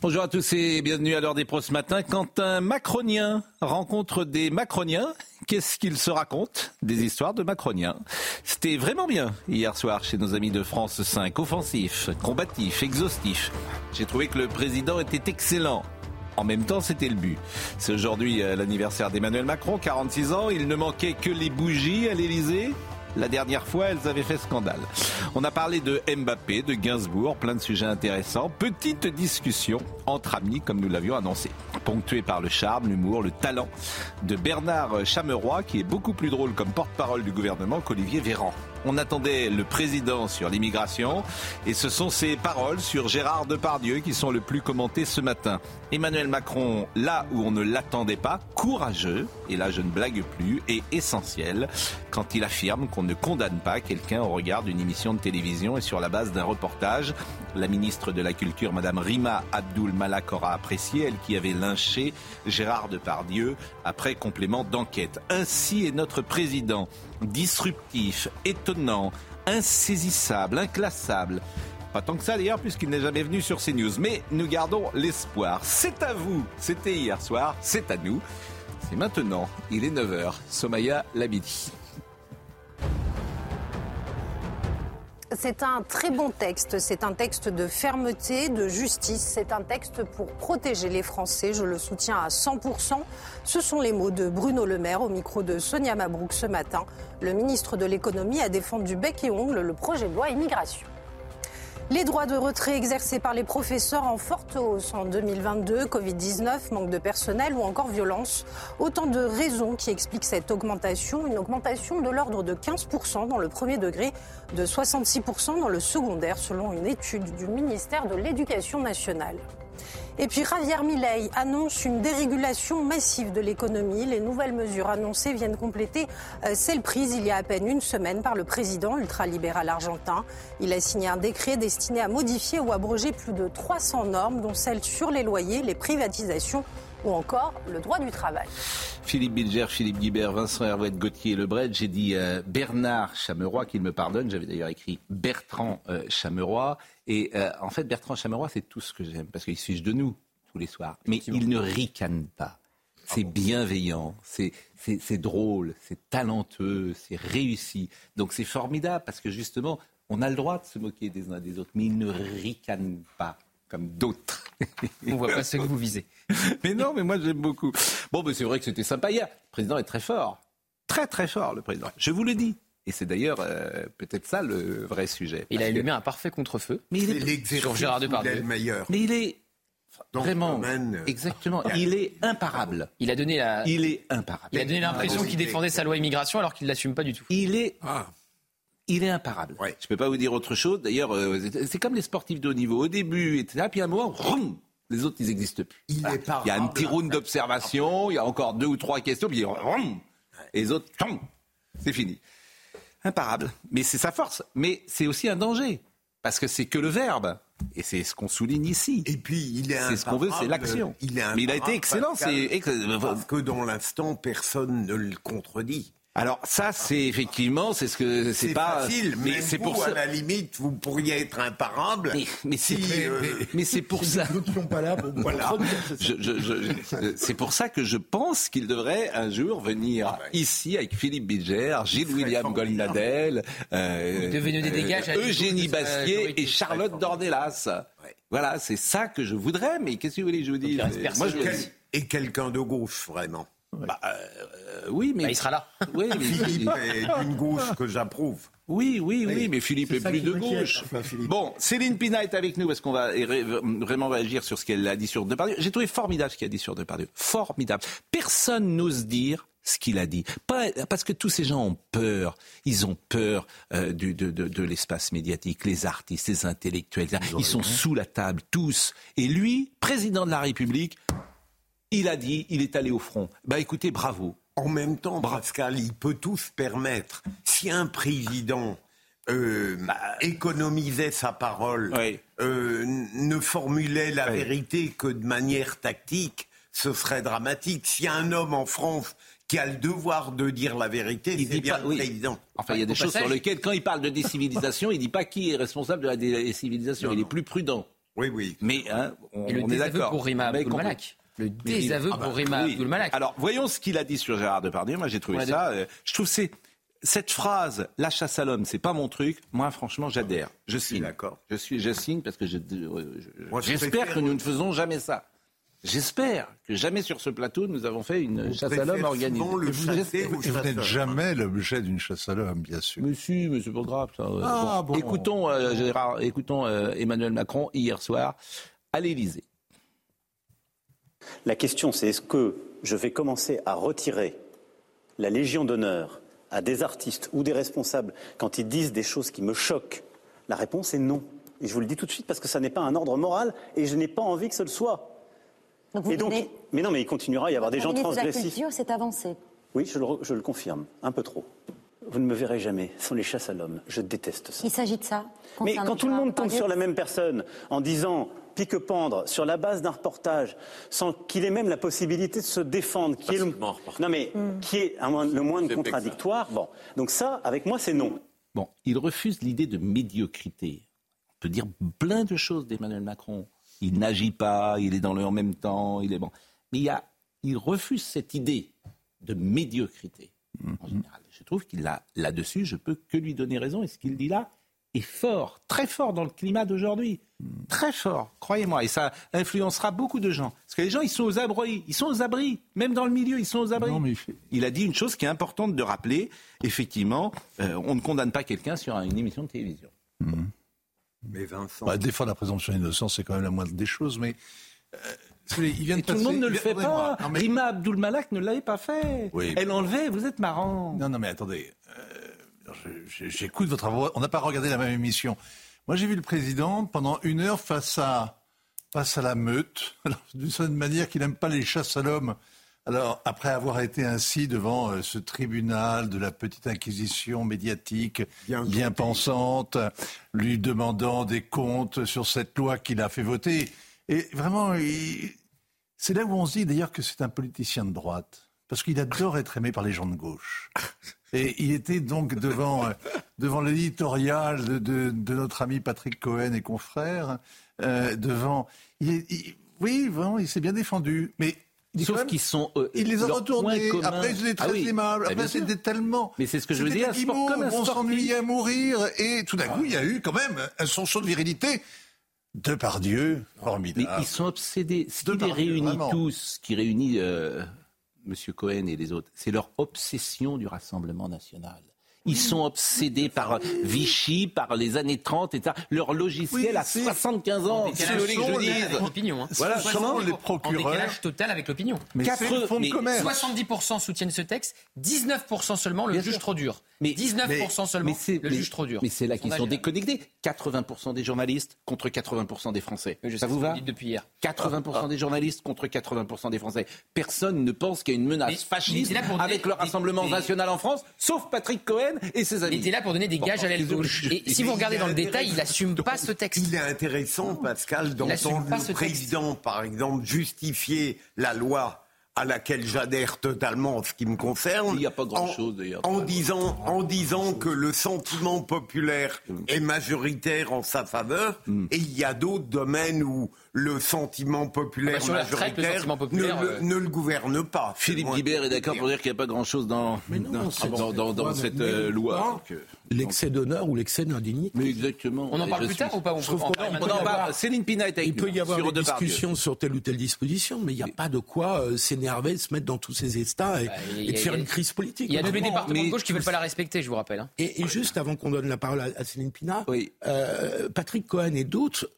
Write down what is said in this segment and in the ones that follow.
Bonjour à tous et bienvenue à l'heure des pros ce matin. Quand un macronien rencontre des macroniens, qu'est-ce qu'il se raconte Des histoires de macroniens. C'était vraiment bien hier soir chez nos amis de France 5. Offensif, combatif, exhaustif. J'ai trouvé que le président était excellent. En même temps, c'était le but. C'est aujourd'hui euh, l'anniversaire d'Emmanuel Macron, 46 ans. Il ne manquait que les bougies à l'Élysée. La dernière fois, elles avaient fait scandale. On a parlé de Mbappé, de Gainsbourg, plein de sujets intéressants. Petite discussion entre amis, comme nous l'avions annoncé. Ponctuée par le charme, l'humour, le talent de Bernard Chameroy, qui est beaucoup plus drôle comme porte-parole du gouvernement qu'Olivier Véran. On attendait le président sur l'immigration et ce sont ses paroles sur Gérard Depardieu qui sont le plus commentées ce matin. Emmanuel Macron, là où on ne l'attendait pas, courageux, et là je ne blague plus, et essentiel quand il affirme qu'on ne condamne pas quelqu'un au regard d'une émission de télévision et sur la base d'un reportage. La ministre de la Culture, Madame Rima Abdul Malak, aura apprécié, elle qui avait lynché Gérard Depardieu après complément d'enquête. Ainsi est notre président disruptif, étonnant, insaisissable, inclassable. Pas tant que ça d'ailleurs, puisqu'il n'est jamais venu sur CNews. Mais nous gardons l'espoir. C'est à vous. C'était hier soir. C'est à nous. C'est maintenant. Il est 9h. Somaya Labidi. C'est un très bon texte. C'est un texte de fermeté, de justice. C'est un texte pour protéger les Français. Je le soutiens à 100%. Ce sont les mots de Bruno Le Maire au micro de Sonia Mabrouk ce matin. Le ministre de l'économie a défendu bec et ongle le projet de loi immigration. Les droits de retrait exercés par les professeurs en forte hausse en 2022, Covid-19, manque de personnel ou encore violence. Autant de raisons qui expliquent cette augmentation, une augmentation de l'ordre de 15% dans le premier degré, de 66% dans le secondaire, selon une étude du ministère de l'Éducation nationale. Et puis Javier Milei annonce une dérégulation massive de l'économie. Les nouvelles mesures annoncées viennent compléter euh, celles prises il y a à peine une semaine par le président ultralibéral argentin. Il a signé un décret destiné à modifier ou abroger plus de 300 normes, dont celles sur les loyers, les privatisations ou encore le droit du travail. Philippe Bilger, Philippe Guibert, Vincent Hervé, Gauthier Lebret. J'ai dit euh, Bernard Chameroy, qu'il me pardonne. J'avais d'ailleurs écrit Bertrand euh, Chameroy. Et euh, en fait, Bertrand Chameroy, c'est tout ce que j'aime, parce qu'il se fiche de nous tous les soirs. Mais il ne ricane pas. C'est bienveillant, c'est, c'est, drôle, c'est talentueux, c'est réussi. Donc c'est formidable parce que justement, on a le droit de se moquer des uns des autres, mais il ne ricane pas comme d'autres. On voit pas ce que vous visez. mais non, mais moi j'aime beaucoup. Bon, mais c'est vrai que c'était sympa hier. Le président est très fort. Très très fort, le président. Je vous le dis. Et c'est d'ailleurs euh, peut-être ça le vrai sujet. Il a allumé un parfait contre-feu mais il est sur Gérard Depardieu. Mais il est vraiment euh, exactement. Il est imparable. Il a donné la. Il est imparable. Il a donné l'impression qu'il défendait sa loi immigration alors qu'il l'assume pas du tout. Il est. Ah. Il est imparable. Je ne peux pas vous dire autre chose. D'ailleurs, euh, c'est comme les sportifs de haut niveau. Au début, etc. Puis à un moment, les autres, ils n'existent plus. Il, y a un petit round d'observation. Il y a encore deux ou trois questions. Puis et les autres, c'est fini imparable. Mais c'est sa force. Mais c'est aussi un danger. Parce que c'est que le verbe. Et c'est ce qu'on souligne ici. Et puis, il est C'est ce qu'on veut, c'est l'action. Il est Mais il a été excellent. C'est parce que dans l'instant, personne ne le contredit. Alors ça, c'est effectivement, c'est ce que c'est pas facile, mais c'est pour ça. À la limite, vous pourriez être imparable. Mais, mais c'est euh, mais, c'est pour ça. pas là voilà. c'est pour ça que je pense qu'il devrait un jour venir ah ici avec Philippe Bilger, Gilles William Goldnadel, euh, euh, Eugénie Bastier et Charlotte Dornelas. Voilà, c'est ça que je voudrais. Mais qu'est-ce que vous voulez que je vous dise Moi, je... Et quelqu'un de gauche, vraiment. Bah, euh, oui, mais bah, il sera là. Oui, mais Philippe est d'une gauche que j'approuve. Oui, oui, oui, mais Philippe est, plus de gauche. bon, Céline Pina est avec nous parce qu'on va vraiment réagir sur ce qu'elle a dit sur Depardieu. J'ai trouvé formidable ce qu'elle a dit sur Depardieu. Formidable. Personne n'ose dire ce qu'il a dit. Pas, parce que tous ces gens ont peur. Ils ont peur euh, du, de, de, de l'espace médiatique, les artistes, les intellectuels. Ils, sont sous la table, tous. Et lui, président de la République, il a dit, il est allé au front. Bah écoutez, bravo. En même temps, Pascal, il peut tout se permettre. Si un président euh, Bah, économisait sa parole, Oui. euh, ne formulait la Oui. vérité que de manière tactique, ce serait dramatique. S'il y a un homme en France qui a le devoir de dire la vérité, Il c'est dit bien pas- le oui. président. Enfin, il y a Au des choses passage- sur lesquelles, quand il parle de décivilisation, il dit pas qui est responsable de la décivilisation. Il est plus prudent. Oui, oui. Mais hein, on, Et le on est désaveu d'accord. pour Rima Abdul-Malak. Le désaveu Ah bah, pour Rima oui. Alors, voyons ce qu'il a dit sur Gérard Depardieu. Moi, j'ai trouvé ça. euh, je trouve c'est cette phrase, la chasse à l'homme, c'est pas mon truc. Moi, franchement, j'adhère. Je signe. d'accord. Je suis, je signe parce que je- je- Moi, je j'espère que nous ne faisons jamais ça. J'espère que jamais sur ce plateau nous avons fait une chasse à l'homme organisée. le vous- n'êtes jamais l'objet d'une chasse à l'homme, bien sûr. Grave. Ça. Euh, Ah, bon. Écoutons, euh, Gérard, écoutons euh, Emmanuel Macron hier soir à l'Élysée. La question, c'est est-ce que je vais commencer à retirer la Légion d'honneur à des artistes ou des responsables quand ils disent des choses qui me choquent? La réponse est non. Et je vous le dis tout de suite parce que ça n'est pas un ordre moral et je n'ai pas envie que ce le soit. Donc vous et donc, venez- mais non, mais il continuera à y avoir des gens ministre de la transgressifs. Culture, c'est avancé. Oui, je le, je le confirme, un peu trop. Vous ne me verrez jamais sans les chasses à l'homme. Je déteste ça. Il s'agit de ça. Mais quand tout le monde tombe sur la même personne en disant pique-pendre sur la base d'un reportage, sans qu'il ait même la possibilité de se défendre, qui est le, non mais qui est un le moins de contradictoire. Bon, donc ça, avec moi, c'est non. Bon, il refuse l'idée de médiocrité. On peut dire plein de choses d'Emmanuel Macron. Il n'agit pas, il est dans le en même temps, il est bon. Mais il, y a, il refuse cette idée de médiocrité. En général, je trouve qu'il a là-dessus, je peux que lui donner raison. Et ce qu'il dit là est fort, très fort dans le climat d'aujourd'hui. Très fort, croyez-moi. Et ça influencera beaucoup de gens. Parce que les gens, ils sont aux abris. Ils sont aux abris. Même dans le milieu, ils sont aux abris. Non, mais il a dit une chose qui est importante de rappeler. Effectivement, euh, on ne condamne pas quelqu'un sur une émission de télévision. Mais Vincent, Bah, défendre la présomption d'innocence, c'est quand même la moindre des choses, mais. euh, vous savez, il vient de Et tout le monde ne le fait pas. Non, mais- Rima Abdul Malak ne l'avait pas fait. Oui. Elle enlevait, vous êtes marrant. Non, non, mais attendez. euh, J'écoute votre voix. On n'a pas regardé la même émission. Moi, j'ai vu le président pendant une heure face à, face à la meute, Alors, d'une certaine manière qu'il n'aime pas les chasses à l'homme. Alors, après avoir été ainsi devant euh, ce tribunal de la petite inquisition médiatique, Bien pensante, lui demandant des comptes sur cette loi qu'il a fait voter. Et vraiment, il- c'est là où on se dit d'ailleurs que c'est un politicien de droite, parce qu'il adore être aimé par les gens de gauche. Et il était donc devant, euh, devant l'éditorial de, de- de notre ami Patrick Cohen et confrères, euh, devant... il- il- oui, vraiment, il s'est bien défendu, mais... Sauf qu'ils sont. euh, il les a leur retournés. Après, ils étaient Ah très oui. aimables. Bien Après, c'était tellement. Mais c'est ce que je veux dire, guimauves, comme un on s'ennuyait à mourir. Et tout d'un coup, il y a eu quand même un sursaut de virilité. De par Dieu, Mais formidable. ils sont obsédés. Ce qui les réunit tous, qui réunit euh, M. Cohen et les autres, c'est leur obsession du Rassemblement national. Ils sont obsédés par Vichy, par les années 30, etc. Leur logiciel Oui, a c'est- 75 ans. En Qu'est-ce que je total dise avec l'opinion. hein. Voilà, 60 comment les En décalage total avec l'opinion. Mais Quatre- c'est le fonds de mais commerce. 70% soutiennent ce texte, 19% seulement le Bien juge sûr. trop dur. Mais- 19% seulement Mais c'est le juge trop dur. Mais c'est là qu'ils Sondage sont est- déconnectés. 80% des journalistes contre 80% des Français. Je Ça vous va depuis hier. 80% des journalistes contre 80% des Français. Personne ne pense qu'il y a une menace Mais- fasciste avec le Rassemblement des- national en France, sauf Patrick Cohen et ses Il amis. était là pour donner des gages à l'aile gauche. Et si vous regardez il dans le est détail, il intéressant. assume pas ce texte. Il est intéressant, Pascal, d'entendre le président, par exemple, justifier la loi à laquelle j'adhère totalement en ce qui me concerne. Il n'y a pas en- grand-chose, d'ailleurs. En disant, en disant que le sentiment populaire est majoritaire en sa faveur, Hmm. et il y a d'autres domaines où le sentiment populaire Ah bah, sur la retraite, le majoritaire sentiment populaire, ne, le- euh, ne le gouverne pas. Philippe Guibert est d'accord pour dire qu'il n'y a pas grand-chose dans, dans, c'est dans- dans- dans Ouais, cette mais- euh, loi. Euh, L'excès d'honneur ou l'excès d'indignité. mais exactement. On en parle plus suis- tard ou pas On On maintenant en parle. Céline Pina est avec Il peut y avoir sur des discussions sur telle ou telle disposition, mais il n'y a pas de quoi euh, s'énerver, se mettre dans tous ces états et, Bah, et de faire a- une crise politique. Il y a tous les départements de gauche qui veulent pas la respecter, je vous rappelle. hein. Et, et juste avant qu'on donne la parole à, à Céline Pina, Oui. Patrick Cohen et d'autres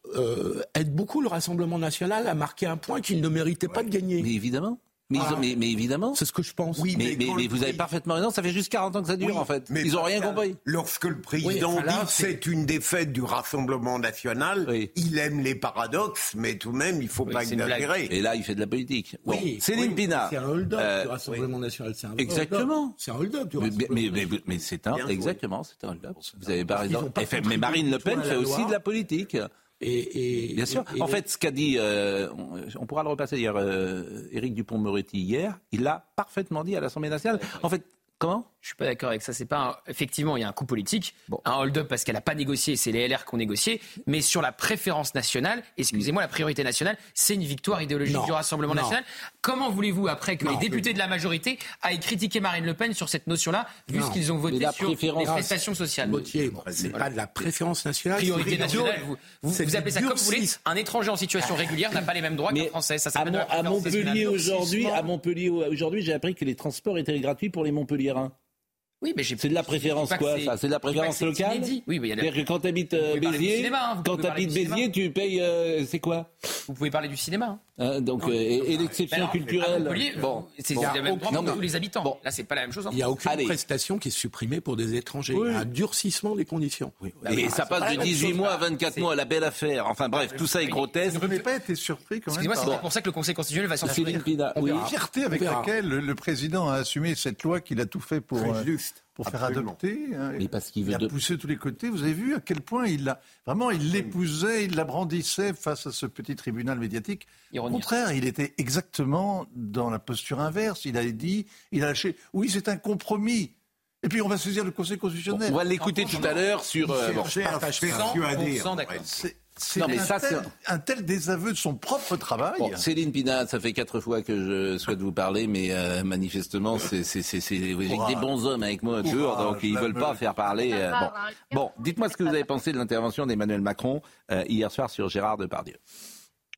aident beaucoup le Rassemblement national à marquer un point qu'il ne méritait pas de gagner. Mais évidemment. Mais, ils ont- mais, mais évidemment. C'est ce que je pense. Oui, Mais, vous avez parfaitement raison, ça fait juste 40 ans que ça dure Oui, en fait. mais Ils ont rien compris. Lorsque le président Oui, là, dit que c'est une défaite du Rassemblement national, Oui. il aime les paradoxes, mais tout de même, il faut Oui, pas exagérer. Et là, il fait de la politique. Bon, Oui, Céline oui, Pina. C'est un hold-up euh, du Rassemblement national. Un Exactement. C'est un hold-up du mais, Rassemblement mais, mais, national. mais c'est un, exactement, c'est un hold-up. Vous avez pas raison. mais Marine Le Pen fait aussi de la politique. Et, et- Bien sûr. et- en fait, ce qu'a dit, euh, on, on pourra le repasser hier, euh, Éric Dupont-Moretti hier, il l'a parfaitement dit à l'Assemblée nationale. En fait, comment? Je suis pas d'accord avec ça. C'est pas un- effectivement il y a un coup politique, Bon. un hold-up parce qu'elle a pas négocié, c'est les LR qui ont négocié. Mais sur la préférence nationale, excusez-moi, la priorité nationale, c'est une victoire idéologique Non. du Rassemblement Non. national. Comment voulez-vous après que Non. les députés de la majorité aillent critiquer Marine Le Pen sur cette notion-là, vu ce qu'ils ont voté la sur préférence- les prestations sociales? Gauthier, bon, c'est pas de la préférence nationale. Priorité nationale, vous, appelez ça comme vous voulez. Un étranger en situation régulière n'a pas les mêmes droits qu'un Français. Ça à, Mon- à Montpellier aujourd'hui, à Montpellier aujourd'hui, j'ai appris que les transports étaient gratuits pour les Montpelliérains. Oui, mais C'est de la préférence quoi ça? C'est de la préférence locale? Oui, mais il y a C'est-à-dire que quand tu habites du Béziers, hein, quand tu habites. Béziers, tu payes euh, c'est quoi? Vous pouvez parler du cinéma. Hein. Donc euh, et, et l'exception culturelle. Montpellier, Bon, c'est bon. le même Non, pour mais- tous les habitants. Bon. Là, c'est pas la même chose. hein. Il n'y a aucune Allez. prestation qui est supprimée pour des étrangers. Il y a un durcissement des conditions. Et ça passe de 18 mois à 24 mois, la belle affaire. Enfin bref, tout ça est grotesque. Vous n'avez pas été surpris quand même Excusez-moi, c'est pour ça que le Conseil constitutionnel va Pina, oui. la fierté avec laquelle le, président a assumé cette loi qu'il a tout fait pour, Très euh, juste. Pour faire Absolument. adopter. hein. Mais parce qu'il il a de- poussé de tous les côtés. Vous avez vu à quel point il l'a vraiment il l'épousait, il la brandissait face à ce petit tribunal médiatique. Au contraire, il était exactement dans la posture inverse. Il a dit, il a lâché. Oui, c'est un compromis. Et puis on va saisir le Conseil constitutionnel. On va l'écouter tout à l'heure sur. euh, bon. Chercher à persuader. 100% d'accord. C'est c'est Non, mais un, ça, tel, c'est- un tel désaveu de son propre travail. Bon, Céline Pina, ça fait quatre fois que je souhaite vous parler, mais euh, manifestement, c'est c'est- c'est- c'est- j'ai que des bons hommes avec moi toujours, Courage, donc ils la veulent pas faire parler. euh, bon, bon dites-moi ce que vous avez pensé de l'intervention d'Emmanuel Macron euh, hier soir sur Gérard Depardieu.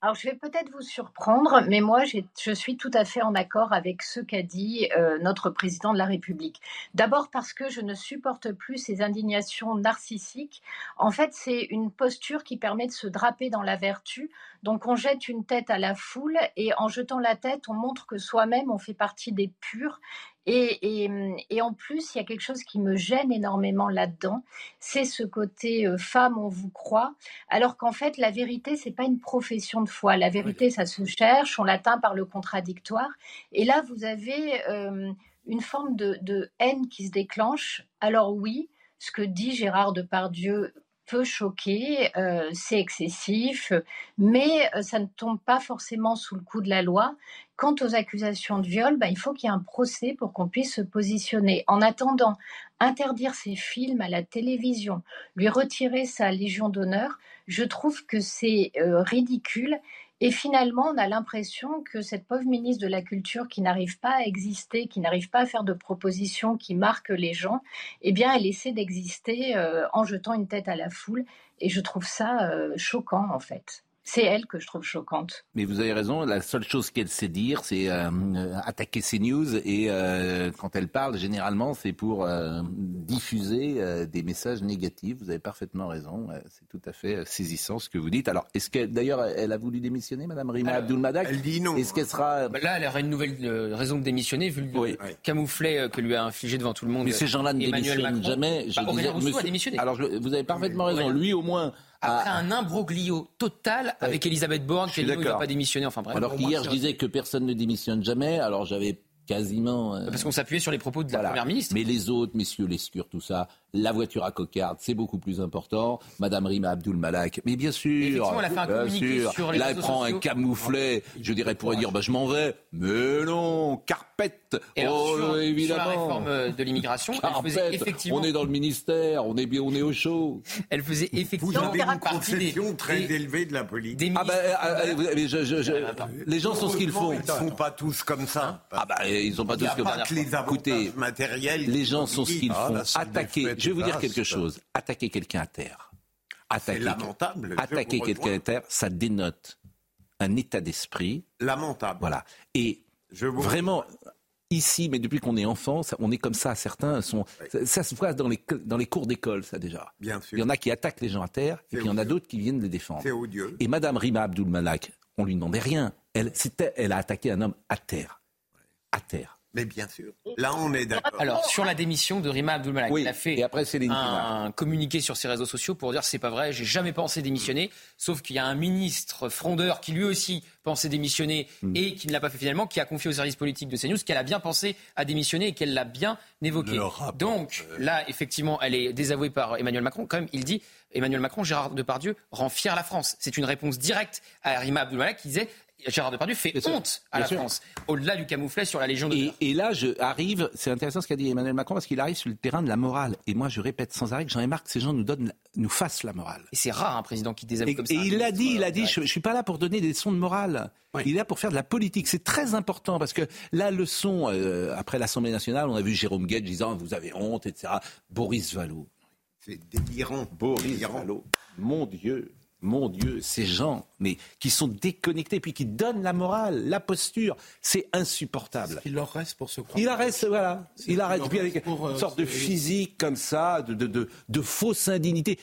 Alors, je vais peut-être vous surprendre, mais moi, je suis tout à fait en accord avec ce qu'a dit euh, notre président de la République. D'abord parce que je ne supporte plus ces indignations narcissiques. En fait, c'est une posture qui permet de se draper dans la vertu. Donc, on jette une tête à la foule et en jetant la tête, on montre que soi-même, on fait partie des purs. Et, et, et en plus, il y a quelque chose qui me gêne énormément là-dedans, c'est ce côté euh, femme, on vous croit, alors qu'en fait, la vérité, c'est pas une profession de foi. La vérité, ça se cherche, on l'atteint par le contradictoire. Et là, vous avez euh, une forme de, de haine qui se déclenche. Alors oui, ce que dit Gérard Depardieu peut choquer, euh, c'est excessif, mais euh, ça ne tombe pas forcément sous le coup de la loi. Quant aux accusations de viol, ben, il faut qu'il y ait un procès pour qu'on puisse se positionner. En attendant, interdire ses films à la télévision, lui retirer sa Légion d'honneur, je trouve que c'est euh, ridicule. Et finalement, on a l'impression que cette pauvre ministre de la Culture qui n'arrive pas à exister, qui n'arrive pas à faire de propositions qui marquent les gens, eh bien, elle essaie d'exister euh, en jetant une tête à la foule. Et je trouve ça euh, choquant, en fait. C'est elle que je trouve choquante. Mais vous avez raison, la seule chose qu'elle sait dire, c'est euh, euh, attaquer ces news. Et euh, quand elle parle, généralement, c'est pour euh, diffuser euh, des messages négatifs. Vous avez parfaitement raison. c'est tout à fait saisissant ce que vous dites. Alors, est-ce que, d'ailleurs, elle a voulu démissionner, Madame Rima Abdul-Madak Elle dit non. Est-ce qu'elle sera... Bah Là, elle aurait une nouvelle euh, raison de démissionner, vu le Oui. camouflet euh, que lui a infligé devant tout le monde. Mais ces gens-là ne démissionnent jamais. Je Bah, disais, a démissionné. Alors, je- vous avez parfaitement raison. Lui, au moins... Après un imbroglio total avec Elisabeth Borne, qui elle, ne va d'accord. pas démissionner. Enfin bref. Alors qu'hier, je disais que personne ne démissionne jamais. Alors, j'avais quasiment... euh, Parce qu'on s'appuyait sur les propos de la Voilà. première ministre. Mais les autres, messieurs Lescure, tout ça, la voiture à cocarde, c'est beaucoup plus important. Madame Rima Abdul Malak, mais bien sûr, Effectivement, elle a fait un bien communiqué sûr. sur les Là, elle prend un camouflet. Je dirais pourrait dire, bah, je m'en vais. Mais non, carpette. Et alors, oh, sur, sur la évidemment. réforme euh, de l'immigration, elle faisait Carpette. effectivement, On est dans le ministère, on est bien, on est au chaud. elle faisait Vous effectivement avez une conception très des, élevée de la politique. des Ah bah, euh, euh, vous- je- je- je- les gens sont ce qu'ils font. Ils ne sont pas tous comme ça. Ah bah, ils sont pas tous comme ça. les Écoutez, matériels. les gens sont ce qu'ils Ah, font. c'est Attaquer, je vais vous dire quelque chose. Attaquer quelqu'un à terre. C'est Attaquer, lamentable. attaquer quelqu'un à terre, ça dénote un état d'esprit. Lamentable. Voilà. Et Je vous vraiment, ici, mais depuis qu'on est enfant, on est comme ça. Certains sont. Ça, ça se voit dans les, dans les cours d'école, ça déjà. Bien sûr. Il y en a qui attaquent les gens à terre, et puis il y en a d'autres qui viennent les défendre. C'est odieux. Et Madame Rima Abdul Malak, on lui demandait rien. Elle, elle a attaqué un homme à terre. à terre. Mais bien sûr. Là, on est d'accord. Alors, sur la démission de Rima Abdulmalak, Oui, il a fait et après, Céline un communiqué sur ses réseaux sociaux pour dire c'est pas vrai, j'ai jamais pensé démissionner. Sauf qu'il y a un ministre frondeur qui lui aussi pensait démissionner Hmm. et qui ne l'a pas fait finalement, qui a confié au service politique de CNews qu'elle a bien pensé à démissionner et qu'elle l'a bien évoqué. Donc là, effectivement, elle est désavouée par Emmanuel Macron. Quand même, il dit Emmanuel Macron, Gérard Depardieu rend fier la France. C'est une réponse directe à Rima Abdulmalak qui disait Gérard Depardieu fait Bien sûr. honte à Bien la sûr. France, au-delà du camouflet sur la Légion Et, d'honneur. et là, je arrive, c'est intéressant ce qu'a dit Emmanuel Macron parce qu'il arrive sur le terrain de la morale. Et moi, je répète sans arrêt que j'en ai marre que ces gens nous donnent, nous fassent la morale. Et c'est rare un président qui désavoue Et, comme ça. et il l'a dit, il a euh, dit, je, je suis pas là pour donner des leçons de morale. Oui. Il est là pour faire de la politique. C'est très important parce que la leçon, euh, après l'Assemblée nationale, on a vu Jérôme Guedj disant vous avez honte, etc. Boris Vallot. C'est délirant. Boris Délirant. Vallot. Mon Dieu, mon Dieu, ces gens, mais qui sont déconnectés, puis qui donnent la morale, la posture, c'est insupportable. Il leur reste pour se croire. Il arrête, voilà. Il leur Puis avec reste pour, euh, une sorte de physique comme ça, de, de, de, de fausse indignité.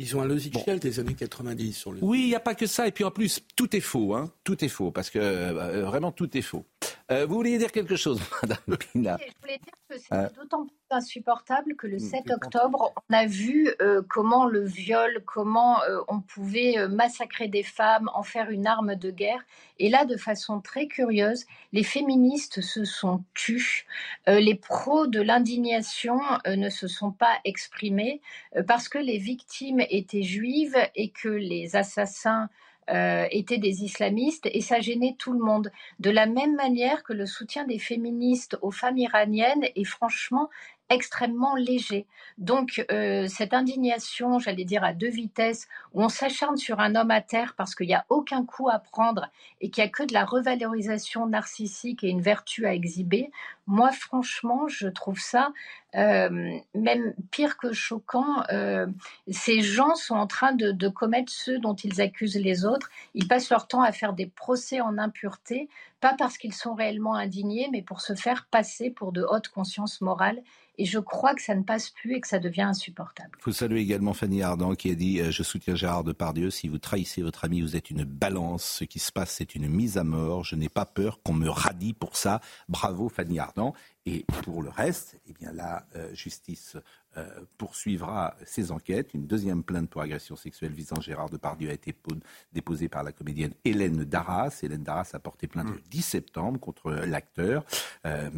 Ils ont un logiciel des années 90 sur le. Oui, il n'y a pas que ça. Et puis en plus, tout est faux. Hein. Tout est faux. Parce que euh, vraiment, tout est faux. Euh, vous vouliez dire quelque chose, Madame Pina? Je voulais dire que c'était Euh. d'autant plus insupportable que le Mm, 7 c'est octobre, on a vu euh, comment le viol, comment euh, on pouvait euh, massacrer des femmes, en faire une arme de guerre. Et là, de façon très curieuse, les féministes se sont tus. Euh, les pros de l'indignation euh, ne se sont pas exprimés euh, parce que les victimes étaient juives et que les assassins euh, étaient des islamistes et ça gênait tout le monde. De la même manière que le soutien des féministes aux femmes iraniennes est franchement extrêmement léger. Donc euh, cette indignation, j'allais dire à deux vitesses, où on s'acharne sur un homme à terre parce qu'il n'y a aucun coup à prendre et qu'il n'y a que de la revalorisation narcissique et une vertu à exhiber, moi franchement, je trouve ça euh, même pire que choquant. Euh, ces gens sont en train de, commettre ceux dont ils accusent les autres. Ils passent leur temps à faire des procès en impureté, pas parce qu'ils sont réellement indignés, mais pour se faire passer pour de haute conscience morale. Et je crois que ça ne passe plus et que ça devient insupportable. Il faut saluer également Fanny Ardant qui a dit euh, Je soutiens Gérard Depardieu. Si vous trahissez votre ami, vous êtes une balance. Ce qui se passe, c'est une mise à mort. Je n'ai pas peur qu'on me radie pour ça. Bravo Fanny Ardant. Et pour le reste, eh bien la euh, justice euh, poursuivra ses enquêtes. Une deuxième plainte pour agression sexuelle visant Gérard Depardieu a été po- déposée par la comédienne Hélène Darras. Hélène Darras a porté plainte le 10 septembre contre l'acteur euh,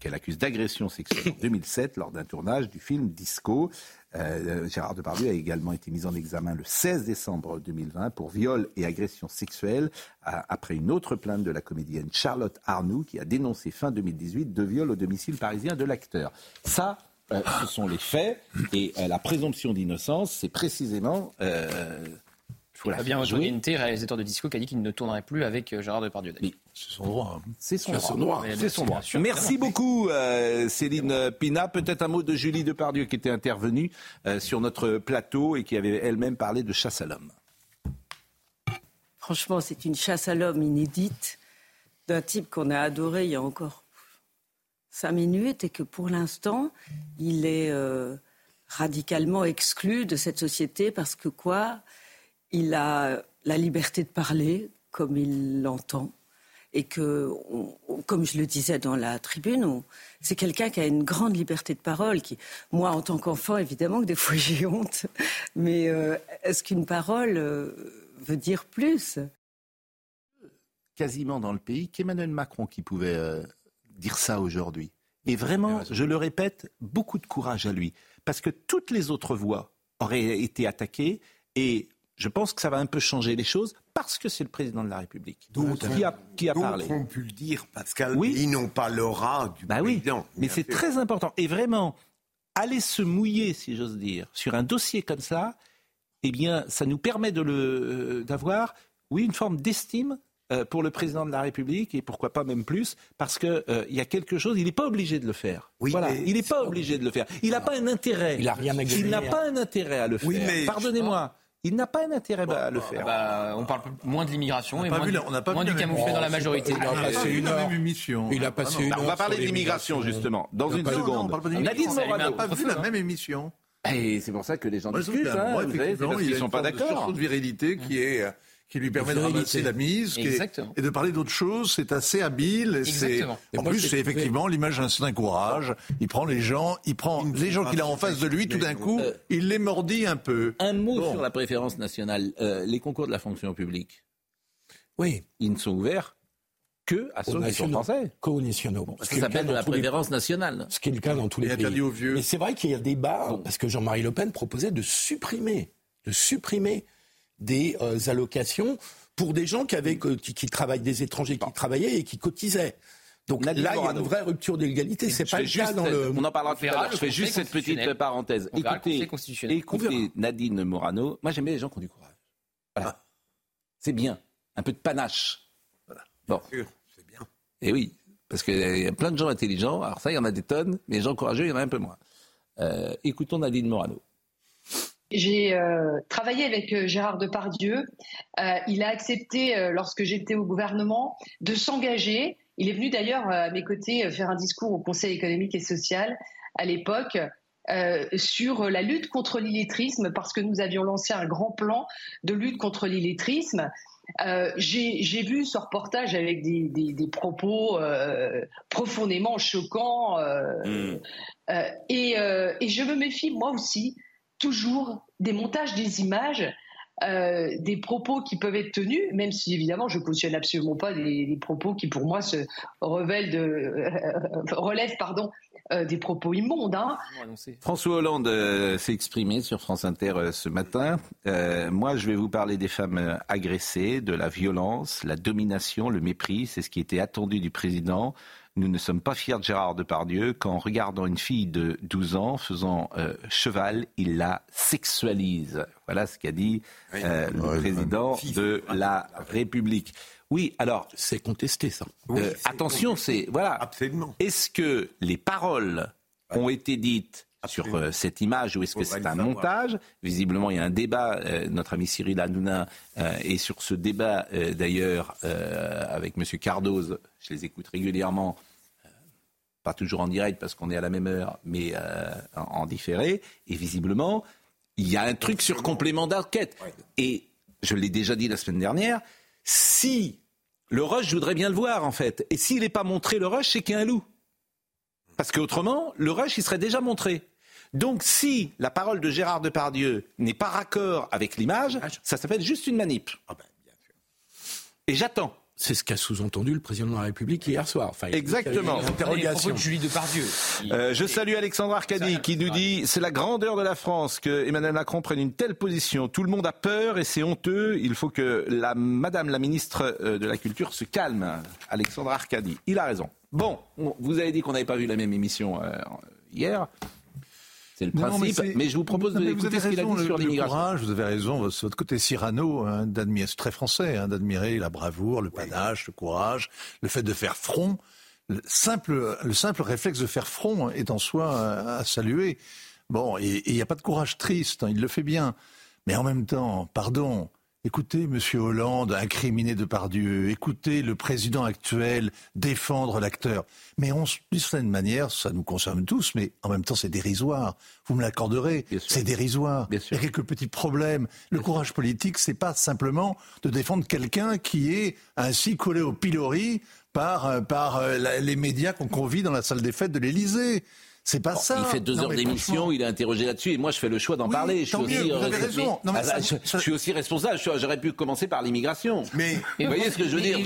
qu'elle accuse d'agression sexuelle en 2007 lors d'un tournage du film Disco. Euh, Gérard Depardieu a également été mis en examen le 16 décembre 2020 pour viol et agression sexuelle après une autre plainte de la comédienne Charlotte Arnoux qui a dénoncé fin 2018 deux viols au domicile parisien de l'acteur. Ça, euh, ce sont les faits et euh, la présomption d'innocence, c'est précisément... Euh, faut la Fabien faire jouer. Autoriente, réalisateur de disco, qui a dit qu'il ne tournerait plus avec euh, Gérard Depardieu. C'est son droit. hein. c'est son droit. son droit. Mais C'est son bien droit. sûr. Merci beaucoup, euh, Céline Pina. Peut-être un mot de Julie Depardieu qui était intervenue euh, sur notre plateau et qui avait elle-même parlé de chasse à l'homme. Franchement, c'est une chasse à l'homme inédite d'un type qu'on a adoré il y a encore cinq minutes et que pour l'instant, il est euh, radicalement exclu de cette société parce que quoi? Il a la liberté de parler comme il l'entend et que, on- on- comme je le disais dans la tribune, c'est quelqu'un qui a une grande liberté de parole. Qui, moi, en tant qu'enfant, évidemment que des fois j'ai honte, mais euh, est-ce qu'une parole euh, veut dire plus? Quasiment dans le pays qu'Emmanuel Macron qui pouvait euh, dire ça aujourd'hui. Et vraiment, je le répète, beaucoup de courage à lui. Parce que toutes les autres voix auraient été attaquées et je pense que ça va un peu changer les choses parce que c'est le président de la République D'autres qui a, qui a d'autres parlé. ont pu le dire, Pascal. Oui. mais Ils n'ont pas l'aura du Bah oui, président. mais bien c'est très important. Et vraiment, aller se mouiller, si j'ose dire, sur un dossier comme ça, eh bien, ça nous permet de le, euh, d'avoir, oui, une forme d'estime euh, pour le président de la République et pourquoi pas même plus, parce que euh, il y a quelque chose, il n'est pas obligé de le faire. Oui, voilà, mais il n'est pas obligé de le faire. Il n'a pas un intérêt. Il a rien à Il n'a pas un intérêt à le faire. Oui, mais- Pardonnez-moi. Il n'a pas un intérêt à le faire. Bah, on parle moins de l'immigration et moins, la- on pas moins vu du camouflet dans la majorité. On a passé une heure. même émission. Il a passé une Bah, on va parler d'immigration, l'immigration. justement, dans une seconde. Nadine. Morano. On n'a pas vu la même émission. Et c'est pour ça que les gens discutent, hein, moi, effectivement, il ne sont une pas d'accord. sursaut de virilité qui est, euh, qui lui permet de vérité. ramasser la mise qui est- Exactement. et de parler d'autre chose. C'est assez habile. et c'est- Exactement. Et En moi, plus, c'est effectivement l'image d'un certain courage. Il prend les gens, il prend les gens qu'il a en face de lui. Tout d'un coup, Euh, il les mordit un peu. Un mot Bon. sur la préférence nationale. Euh, les concours de la fonction publique, Oui, ils ne sont ouverts que à ceux qui sont nationaux. français. co-nationaux. Ce Ça qui est le cas s'appelle de la les- préférence nationale. Ce qui est le cas dans tous les pays. aux vieux. Mais c'est vrai qu'il y a débat, parce que Jean-Marie Le Pen proposait de supprimer, de supprimer des euh, allocations pour des gens qui, avaient, qui, qui travaillent, des étrangers qui travaillaient et qui cotisaient. Donc Nadine là, il y a une vraie rupture d'égalité. C'est pas le juste cas dans cette- le. On en parlera tout à l'heure. Je fais Conseil juste cette petite parenthèse. On Écoutez, écoutez Nadine Morano. Moi, j'aime bien les gens qui ont du courage. Voilà. C'est bien. Un peu de panache. Bon. C'est bien. Et oui, parce qu'il y a plein de gens intelligents. Alors ça, il y en a des tonnes, mais les gens courageux, il y en a un peu moins. Euh, écoutons Nadine Morano. J'ai euh, travaillé avec euh, Gérard Depardieu. Euh, il a accepté, euh, lorsque j'étais au gouvernement, de s'engager. Il est venu d'ailleurs à mes côtés faire un discours au Conseil économique et social à l'époque sur la lutte contre l'illettrisme, parce que nous avions lancé un grand plan de lutte contre l'illettrisme. Euh, J'ai vu ce reportage avec des, des- des propos euh, profondément choquants. euh, et, euh, et je me méfie, moi aussi, toujours des montages des images, euh, des propos qui peuvent être tenus, même si évidemment je cautionne absolument pas des, des propos qui pour moi se révèlent de, euh, relèvent pardon, euh, des propos immondes. hein. François Hollande euh, s'est exprimé sur France Inter euh, ce matin. Euh, moi, je vais vous parler des femmes euh, agressées, de la violence, la domination, le mépris. C'est ce qui était attendu du président. Nous ne sommes pas fiers de Gérard Depardieu. Qu'en regardant une fille de 12 ans faisant euh, cheval, il la sexualise. Voilà ce qu'a dit euh, le président de la République. Oui, alors, C'est contesté, ça. Euh, attention, c'est voilà. Absolument. Est-ce que les paroles ont été dites sur euh, cette image ou est-ce que c'est un montage? Visiblement, il y a un débat. euh, notre ami Cyril Hanouna euh, est sur ce débat euh, d'ailleurs avec Monsieur Cardoz. Je les écoute régulièrement. Pas toujours en direct parce qu'on est à la même heure, mais en, en différé. Et visiblement, il y a un truc sur complément d'enquête. Et je l'ai déjà dit la semaine dernière, si le rush, je voudrais bien le voir en fait. Et s'il n'est pas montré le rush, c'est qu'il y a un loup. Parce qu'autrement, le rush, il serait déjà montré. Donc si la parole de Gérard Depardieu n'est pas raccord avec l'image, ça s'appelle juste une manip. Ah ben, bien sûr. Et j'attends. C'est ce qu'a sous-entendu le président de la République hier soir. Enfin, Exactement. interrogation. de Julie Depardieu. Euh, je salue Alexandre Arcadi qui nous dit c'est la grandeur de la France que Emmanuel Macron prenne une telle position. Tout le monde a peur et c'est honteux. Il faut que la Madame la ministre euh, de la Culture se calme. Alexandre Arcadi, il a raison. Bon, on- vous avez dit qu'on n'avait pas vu la même émission euh, hier. C'est le non, principe. mais, je vous propose Non, d'écouter avez ce qu'il a dit le- sur le l'immigration. courage, vous avez raison, votre côté Cyrano, hein, d'admirer, c'est très français, hein, d'admirer la bravoure, le panache, le courage, le fait de faire front. Le simple, le simple réflexe de faire front est en soi à, à saluer. Bon, il n'y a pas de courage triste, hein, il le fait bien. Mais en même temps, pardon, écoutez Monsieur Hollande incriminer Depardieu, écoutez le président actuel défendre l'acteur. Mais on, se- d'une certaine manière, ça nous concerne tous, mais en même temps, c'est dérisoire. Vous me l'accorderez, sûr. c'est dérisoire. Bien Il sûr. y a quelques petits problèmes. Le courage politique, c'est pas simplement de défendre quelqu'un qui est ainsi collé au pilori par, euh, par euh, les médias qu'on convie dans la salle des fêtes de l'Élysée. C'est pas ça. Il fait deux Non, heures d'émission, il est interrogé là-dessus, et moi je fais le choix d'en Oui, parler. Je suis, mieux, aussi, vous avez raison. Non, mais ça- je, ça- je suis aussi responsable. J'aurais pu commencer par l'immigration. Mais Vous voyez ce que je veux dire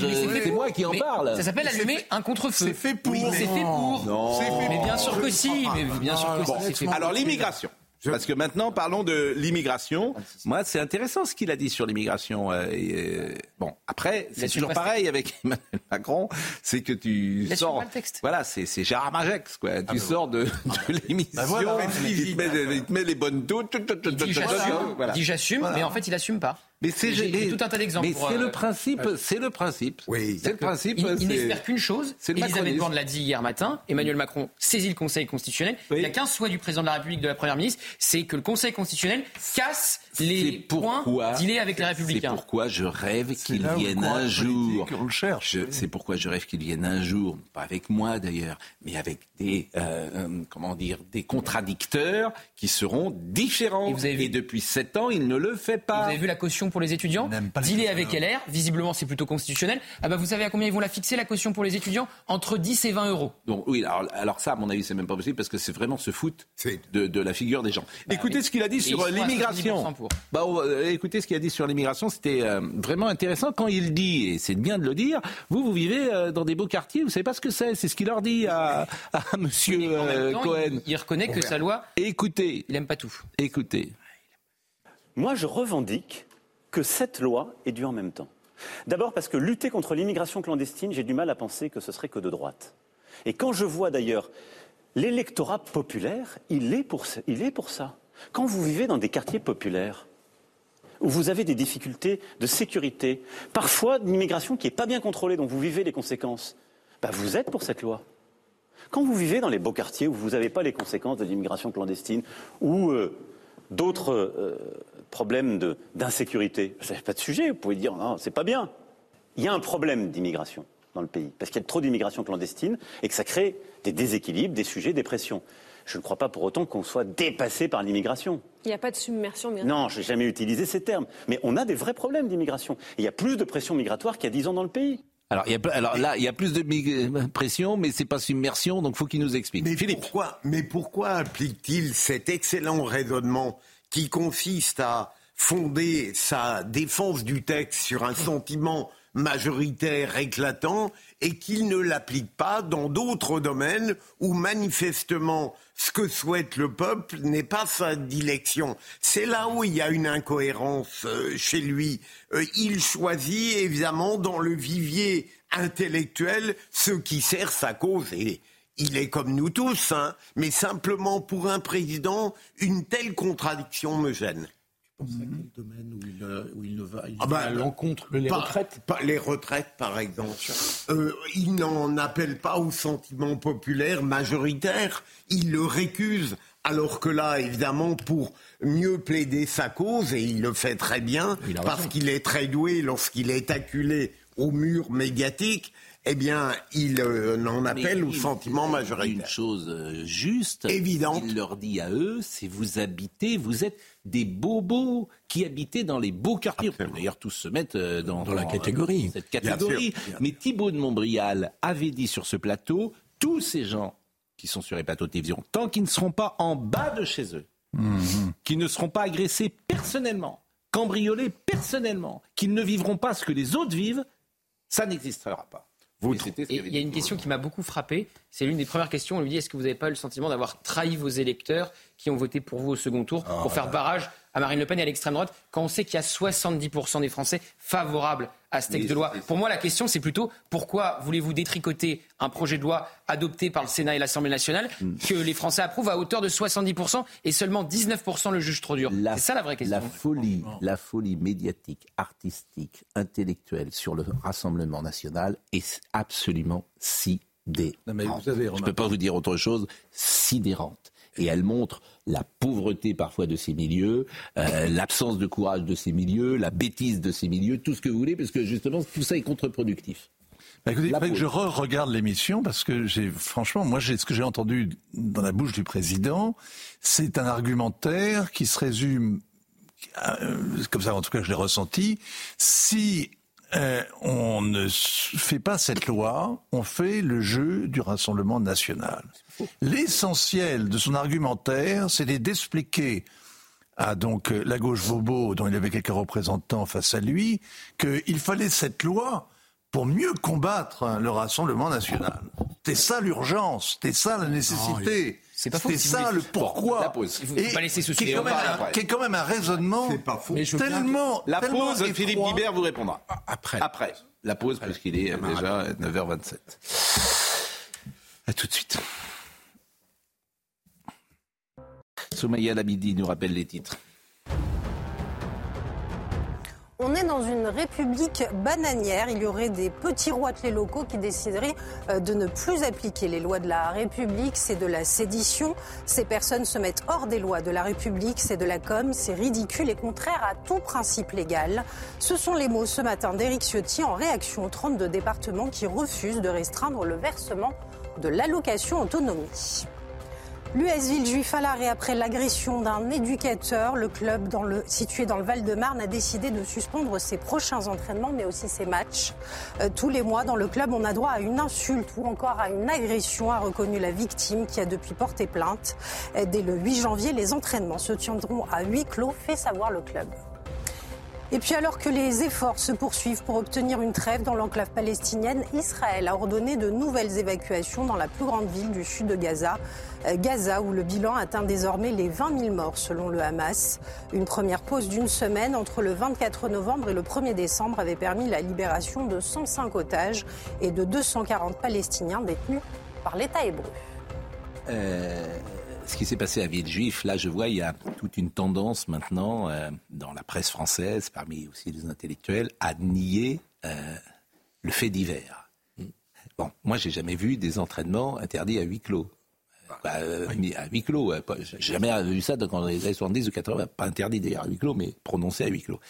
c'est moi qui en parle. Ça s'appelle allumer un contre-feu. C'est fait pour. Oui, c'est fait pour. Non. Mais bien sûr que si. Mais bien sûr que alors l'immigration. Parce que maintenant, parlons de l'immigration. Moi, c'est intéressant ce qu'il a dit sur l'immigration. euh, euh, bon, après, c'est toujours pareil avec Emmanuel Macron, c'est que tu sors. pas le texte? Voilà, c'est Gérard Majex, quoi. tu sors de, de l'émission, Bah voilà, il, te met, il te met les bonnes doutes. Il dit j'assume, Voilà. il dit j'assume, mais en fait il assume pas. Mais c'est tout un tas d'exemples Mais c'est euh, le principe, c'est le principe. Oui. c'est le principe. Il, n'espère qu'une chose. c'est le Elisabeth. Borne l'a dit hier matin. Emmanuel Macron saisit le Conseil constitutionnel. Oui. Il n'y a qu'un souhait du président de la République, de la Première ministre, c'est que le Conseil constitutionnel casse les C'est pourquoi- points d'îlé avec les C'est Républicains. pourquoi je rêve qu'il vienne un jour. politique, on le cherche. Je- C'est pourquoi je rêve qu'il vienne un jour, pas avec moi d'ailleurs, mais avec des euh, euh, comment dire des contradicteurs qui seront différents. Et vous avez vu- depuis sept ans, il ne le fait Vous pas. avez vu la caution pour les étudiants, dealer avec LR, visiblement c'est plutôt constitutionnel. Ah bah vous savez à combien ils vont la fixer la caution pour les étudiants? Entre 10 et 20 euros. Donc oui, alors, alors ça, à mon avis, c'est même pas possible parce que c'est vraiment se foutre de, de la figure des gens. écoutez ce qu'il a dit sur Bah l'immigration. 70% pour. Bah, euh, écoutez ce qu'il a dit sur l'immigration, c'était euh, vraiment intéressant quand il dit, et c'est bien de le dire, vous, vous vivez euh, dans des beaux quartiers, vous savez pas ce que c'est, c'est ce qu'il leur dit à, euh, temps, Cohen. il, il reconnaît que sa loi, Écoutez, il aime pas tout. écoutez. Moi, je revendique que cette loi est due en même temps. D'abord parce que lutter contre l'immigration clandestine, j'ai du mal à penser que ce serait que de droite. Et quand je vois d'ailleurs l'électorat populaire, il est, pour, ça- il est pour ça. Quand vous vivez dans des quartiers populaires, où vous avez des difficultés de sécurité, parfois une immigration qui n'est pas bien contrôlée, dont vous vivez les conséquences, bah, vous êtes pour cette loi. Quand vous vivez dans les beaux quartiers où vous n'avez pas les conséquences de l'immigration clandestine ou euh, d'autres euh, problèmes d'insécurité, vous n'avez pas de sujet, vous pouvez dire non, c'est pas bien. Il y a un problème d'immigration dans le pays, parce qu'il y a trop d'immigration clandestine et que ça crée des déséquilibres, des sujets, des pressions. Je ne crois pas pour autant qu'on soit dépassé par l'immigration. Il n'y a pas de submersion, bien Non, je n'ai jamais utilisé ces termes. Mais on a des vrais problèmes d'immigration. Il y a plus de pression migratoire qu'il y a 10 ans dans le pays. Alors, il y a, alors là, il y a plus de pression, mais c'est pas submersion, donc faut qu'il nous explique. Mais Philippe. pourquoi, mais pourquoi applique-t-il cet excellent raisonnement qui consiste à fonder sa défense du texte sur un sentiment majoritaire éclatant et qu'il ne l'applique pas dans d'autres domaines où manifestement ce que souhaite le peuple n'est pas sa dilection. C'est là où il y a une incohérence euh, chez lui. Euh, il choisit évidemment dans le vivier intellectuel ce qui sert sa cause et il est comme nous tous, hein, mais simplement pour un président, une telle contradiction me gêne. Domaine où il, où il ne va, il Ah va bah, à l'encontre les retraites. les retraites, par exemple. Euh, il n'en appelle pas au sentiment populaire majoritaire. Il le récuse. Alors que là, évidemment, pour mieux plaider sa cause, et il le fait très bien, parce qu'il est très doué lorsqu'il est acculé au mur médiatique, eh bien, il euh, en appelle au il- sentiment Une majoritaire. chose euh, juste, Évidente. il leur dit à eux, c'est vous habitez, vous êtes des bobos qui habitez dans les beaux quartiers. On peut d'ailleurs tous se mettre euh, dans, Dans la catégorie. cette catégorie. Bien sûr. Mais Thibault de Montbrial avait dit sur ce plateau, tous ces gens qui sont sur les plateaux de télévision, tant qu'ils ne seront pas en bas de chez eux, qui ne seront pas agressés personnellement, cambriolés personnellement, qu'ils ne vivront pas ce que les autres vivent, ça n'existera pas. Vous il y a une question qui m'a beaucoup frappé. C'est l'une des premières questions. On lui dit est-ce que vous n'avez pas eu le sentiment d'avoir trahi vos électeurs qui ont voté pour vous au second tour pour faire barrage à Marine Le Pen et à l'extrême droite quand on sait qu'il y a 70% des Français favorables à ce texte Mais de loi Pour moi, la question, c'est plutôt pourquoi voulez-vous détricoter un projet de loi adopté par le Sénat et l'Assemblée nationale Hmm. que les Français approuvent à hauteur de 70% et seulement 19% le jugent trop dur? La- C'est ça la vraie question. La folie, la folie médiatique, artistique, intellectuelle sur le Rassemblement national est absolument sidérante. Non, mais vous avez Je ne peux pas vous dire autre chose, sidérante. Et elle montre la pauvreté parfois de ces milieux, euh, l'absence de courage de ces milieux, la bêtise de ces milieux, tout ce que vous voulez, parce que justement tout ça est contre-productif. Bah, écoutez, que je re-regarde l'émission parce que j'ai, franchement, moi, j'ai, ce que j'ai entendu dans la bouche du président, c'est un argumentaire qui se résume, euh, comme ça, en tout cas, je l'ai ressenti. Si euh, on ne fait pas cette loi, on fait le jeu du Rassemblement national. L'essentiel de son argumentaire, c'était d'expliquer à donc la gauche bobo, dont il avait quelques représentants face à lui, qu'il fallait cette loi pour mieux combattre le Rassemblement national. C'était ça l'urgence, c'était ça la nécessité. c'est pas faux, C'était si vous ça voulez. le pourquoi. la pause. Il faut- faut pas laisser ce qui est, sujet, quand même un, qui est quand même un raisonnement C'est pas faux. Mais je veux bien tellement, La tellement pause, Philippe étroit. Guibert vous répondra. Après. Après. La pause, parce qu'il est déjà 9h27. À tout de suite. Soumaya Labidi nous rappelle les titres. On est dans une république bananière. Il y aurait des petits roitelets locaux qui décideraient euh, de ne plus appliquer les lois de la République. C'est de la sédition. Ces personnes se mettent hors des lois de la République. C'est de la com. C'est ridicule et contraire à tout principe légal. Ce sont les mots ce matin d'Éric Ciotti en réaction aux 32 départements qui refusent de restreindre le versement de l'allocation autonomie. L'US Villejuif à l'arrêt après l'agression d'un éducateur. Le club dans le, situé dans le Val-de-Marne a décidé de suspendre ses prochains entraînements, mais aussi ses matchs. Euh, tous les mois, dans le club, on a droit à une insulte ou encore à une agression, a reconnu la victime qui a depuis porté plainte. Euh, dès le 8 janvier, les entraînements se tiendront à huis clos, fait savoir le club. Et puis alors que les efforts se poursuivent pour obtenir une trêve dans l'enclave palestinienne, Israël a ordonné de nouvelles évacuations dans la plus grande ville du sud de Gaza, Gaza où le bilan atteint désormais les 20 000 morts selon le Hamas. Une première pause d'une semaine entre le 24 novembre et le 1er décembre avait permis la libération de 105 otages et de 240 Palestiniens détenus par l'État hébreu. Euh, ce qui s'est passé à Villejuif, là, je vois, il y a toute une tendance maintenant euh, dans la presse française, parmi aussi les intellectuels, à nier euh, le fait divers. Bon, moi, j'ai jamais vu des entraînements interdits à huis clos. Bah, euh, à huis clos, j'ai jamais vu ça dans les années 70 ou 80, pas interdit d'ailleurs à huis clos, mais prononcé à huis clos.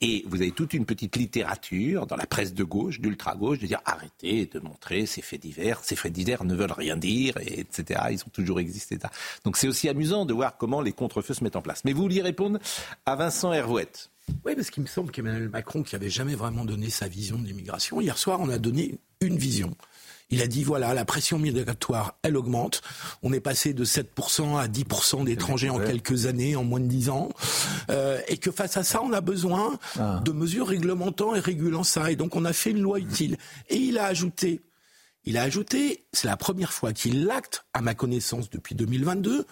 Et vous avez toute une petite littérature dans la presse de gauche, d'ultra-gauche, de dire arrêtez de montrer ces faits divers, ces faits divers ne veulent rien dire, et etc. Ils ont toujours existé. Donc c'est aussi amusant de voir comment les contre-feux se mettent en place. Mais vous vouliez répondre à Vincent Hervouette. Oui, parce qu'il me semble qu'Emmanuel Macron, qui avait jamais vraiment donné sa vision de l'immigration, hier soir, on a donné une vision. Il a dit voilà, la pression migratoire, elle augmente. On est passé de 7% à 10% d'étrangers en quelques années, en moins de 10 ans. Euh, et que face à ça, on a besoin de mesures réglementant et régulant ça. Et donc, on a fait une loi utile. Et il a ajouté, il a ajouté, c'est la première fois qu'il l'acte, à ma connaissance, depuis 2022,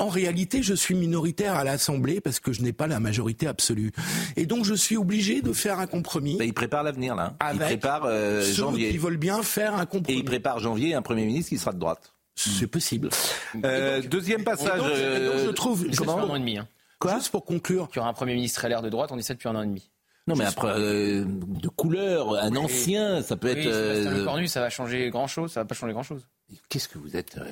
en réalité, je suis minoritaire à l'Assemblée parce que je n'ai pas la majorité absolue. Et donc, je suis obligé de faire un compromis. il prépare l'avenir, là. Il Avec prépare euh, ceux janvier. qui veulent bien faire un Et compromis. il prépare janvier un Premier ministre qui sera de droite. C'est possible. Euh, deuxième passage. Et donc, et donc, euh, je trouve... Comment- un an et demi. Hein. Juste pour conclure, Qu'il y aura un Premier ministre LR de droite, on ça depuis un an et demi. Non, mais après, euh, de couleur, un ancien, ça peut Oui, être. Euh, Lecornu, ça va changer grand-chose, ça va pas changer grand-chose. Qu'est-ce que vous êtes euh,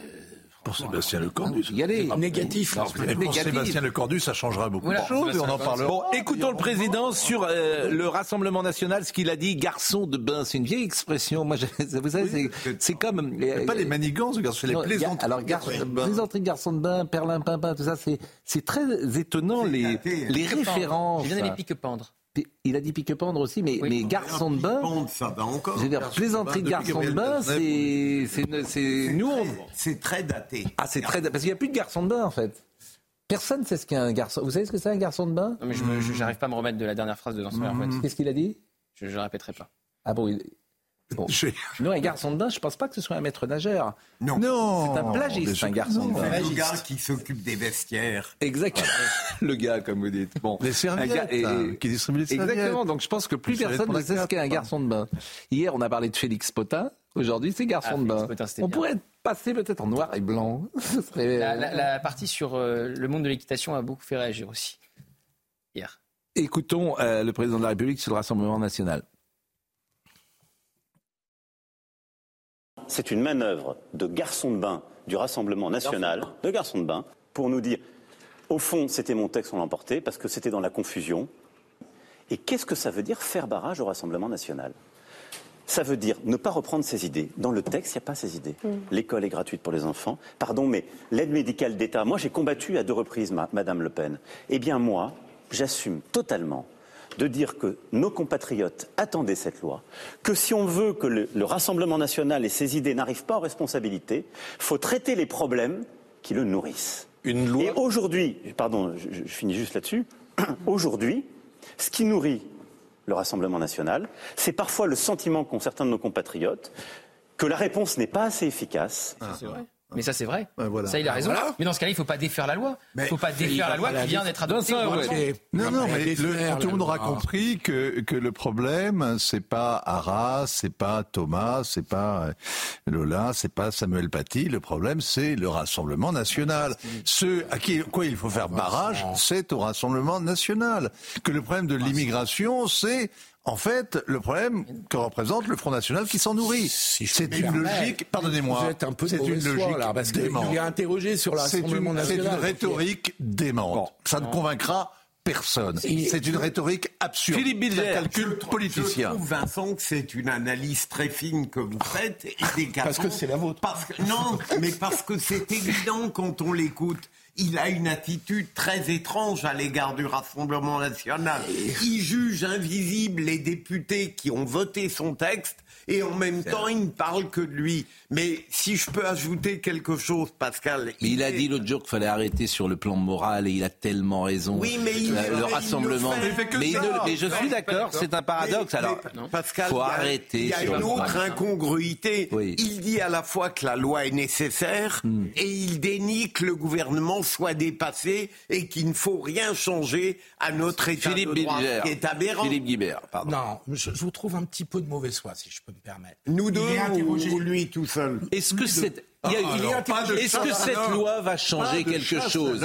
Pour Sébastien Lecornu. Y aller. négatif. Non, Et pour négatif. Sébastien Lecornu, ça changera beaucoup Voilà, de choses et on en parlera. Bon, écoutons le président sur euh, le Rassemblement national, ce qu'il a dit, garçon de bain. C'est une vieille expression. Moi, je- vous savez, c'est- c'est comme. C'est pas les manigances, c'est les plaisanteries. Alors, gar- plaisanterie, garçon de bain, perlin, pimpin, tout ça, c'est c'est très étonnant les, les références. J'ai bien aimé pique-pendre. Il a dit pique-pendre aussi, mais, Oui. mais garçon de bain. Ça va encore. Je veux dire, plaisanterie de garçon de bain, c'est c'est c'est- nous on. C'est très daté. Ah, c'est très parce qu'il n'y a plus de garçon de bain en fait. Personne ne sait ce qu'est un garçon. Vous savez ce que c'est un garçon de bain? Non, mais je j'arrive pas à me remettre de la dernière phrase de Vincent Hervouette. Qu'est-ce qu'il a dit? Je ne répéterai pas. Ah bon, bon. Non, un garçon de bain, je pense pas que ce soit un maître nageur. Non. Non C'est un plagiste, un garçon de bain. Le gars qui s'occupe des vestiaires. Exactement. le gars, comme vous dites. Bon. Les Un serviettes, gars- et- hein, qui distribuent les serviettes. Exactement. Donc je pense que plus personne ne sait ce qu'est un garçon de bain. Hier, on a parlé de Félix Potin. Aujourd'hui, c'est garçon Ah, de bain. Potin, on bien. pourrait passer peut-être en noir et blanc. Ce serait- La, la- la partie sur euh, le monde de l'équitation a beaucoup fait réagir aussi. Hier. Écoutons euh, le président de la République sur le Rassemblement national. C'est une manœuvre de garçon de bain du Rassemblement national, de garçon de bain, pour nous dire, au fond, c'était mon texte, on l'a emporté, parce que c'était dans la confusion. Et qu'est-ce que ça veut dire faire barrage au Rassemblement national? Ça veut dire ne pas reprendre ses idées. Dans le texte, il n'y a pas ces idées. L'école est gratuite pour les enfants. Pardon, mais l'aide médicale d'État, moi j'ai combattu à deux reprises ma- Madame Le Pen. Eh bien moi, j'assume totalement de dire que nos compatriotes attendaient cette loi, que si on veut que le, le Rassemblement national et ses idées n'arrivent pas en responsabilité, faut traiter les problèmes qui le nourrissent. Une loi. Et aujourd'hui, pardon, je, je finis juste là-dessus, aujourd'hui, ce qui nourrit le Rassemblement national, c'est parfois le sentiment qu'ont certains de nos compatriotes que la réponse n'est pas assez efficace. C'est vrai. Mais ça, c'est vrai. Ouais, voilà. Ça, il a raison. voilà. Mais dans ce cas-là, il ne faut pas défaire la loi. Il ne faut pas défaire la loi qui vient d'être adoptée. Ouais. Non, non, mais le- tout le monde aura compris que, que le problème, c'est pas Arras, c'est pas Thomas, c'est pas euh, Lola, c'est pas Samuel Paty. Le problème, c'est le Rassemblement national. Ce à qui quoi il faut faire barrage, c'est au Rassemblement national. Que le problème de l'immigration, c'est en fait le problème que représente le Front National qui s'en nourrit. Si je c'est une logique, pardonnez-moi, êtes un peu c'est une logique là, parce démente. est interrogé sur C'est une, c'est national. une rhétorique démente. Ça ne convaincra personne. C'est une rhétorique absurde. Philippe Bilger. C'est un calcul Je politicien. trouve, Vincent, que c'est une analyse très fine que vous faites. Et décapante. Parce que c'est la vôtre. Parce que- non, mais parce que c'est évident quand on l'écoute. Il a une attitude très étrange à l'égard du Rassemblement national. Il juge invisibles les députés qui ont voté son texte et en même temps, il ne parle que de lui. Mais si je peux ajouter quelque chose, Pascal. Mais il a est- dit l'autre jour qu'il fallait arrêter sur le plan moral et il a tellement raison. Oui, mais il le, le il rassemblement. le fait. Il mais, il ne- mais je suis d'accord, c'est un paradoxe. Mais- Alors, mais, Pascal, faut il y a- arrêter Il y a sur une autre incongruité. Oui. Il dit à la fois que la loi est nécessaire Hmm. et il dénie que le gouvernement soit dépassé et qu'il ne faut rien changer à notre état Philippe de droit, Bilger. qui est aberrant. Philippe Guibert, pardon. Non, je, je vous trouve un petit peu de mauvaise foi, si je peux me permettre. Nous deux ou lui tout seul Est-ce que cette, il y a- Ah, il est alors, pas de Est-ce chasse que à cette l'homme. loi va changer quelque chose.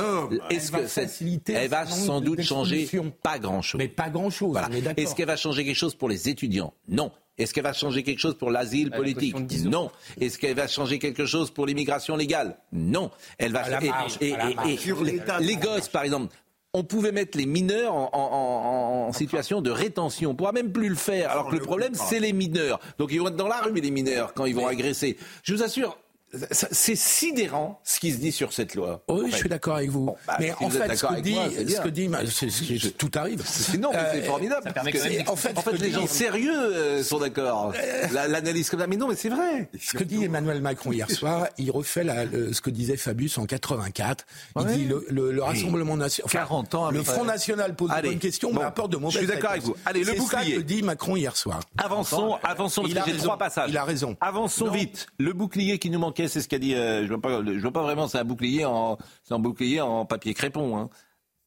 Est-ce Elle va que cette, faciliter elle va sans doute changer pas grand-chose. Mais pas grand-chose, Voilà. Est-ce qu'elle va changer quelque chose pour les étudiants? Non. Est-ce qu'elle va changer quelque chose pour l'asile la politique caution de 10 euros. Non. Est-ce qu'elle va changer quelque chose pour l'immigration légale Non. Elle va À la et- marge, et- à la et- marge. et- Sur l'état les gosses, par exemple. On pouvait mettre les mineurs en, en- en- en situation de rétention. On pourra même plus le faire. Alors que le problème, c'est les mineurs. Donc ils vont être dans la rue, les mineurs, quand ils vont agresser. Je vous assure, c'est sidérant ce qui se dit sur cette loi. Oui, En je suis d'accord avec vous. Bon, bah, mais si en vous fait, ce que dit, moi, ce que dit, ma- c'est- c'est- tout arrive. Sinon, mais c'est Euh, formidable. ça parce que- en fait, en les dit- gens sérieux euh, sont d'accord. La- L'analyse comme ça, mais non, mais c'est vrai. Ce que dit Emmanuel Macron hier soir, il refait la- le- ce que disait Fabius en 84. Il Ouais. dit le, le- le Rassemblement national. 40 ans Le. Front National pose Allez, de bonnes questions, bon, mais apporte de mauvaises je suis d'accord réponses. avec vous. Allez, le C'est ça bouclier. que dit Macron hier soir. Avançons, avançons, Il a trois passages. Il a raison. Avançons Non. vite. Le bouclier qui nous manquait, c'est ce qu'a dit. euh, je vois pas, je vois pas vraiment. C'est un bouclier en, c'est un bouclier en papier crépon. Hein.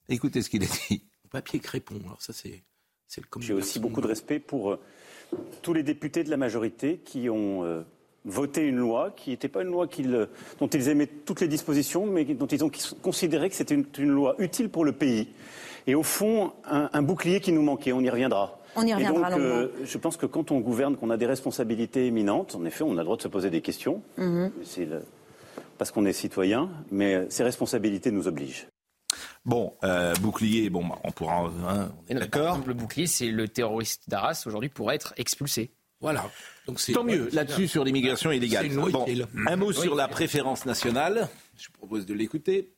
Écoutez ce qu'il a dit. Papier crépon, alors ça c'est c'est le J'ai aussi beaucoup de respect pour euh, tous les députés de la majorité qui ont euh, voté une loi qui n'était pas une loi qu'ils, euh, dont ils aimaient toutes les dispositions, mais dont ils ont considéré que c'était une, une loi utile pour le pays. Et au fond, un, un bouclier qui nous manquait, on y reviendra. On y reviendra Et donc, euh, longuement. je pense que quand on gouverne, qu'on a des responsabilités éminentes, en effet, on a le droit de se poser des questions. Mhm. Le- parce qu'on est citoyen, mais euh, ces responsabilités nous obligent. Bon, euh, bouclier. Bon, bah, on pourra. hein, d'accord. le bouclier, c'est le terroriste d'Arras aujourd'hui pourrait être expulsé. Voilà. Donc c'est Tant mieux là-dessus sur l'immigration illégale. C'est une loi Bon, un mot sur la préférence nationale. Je vous propose de l'écouter.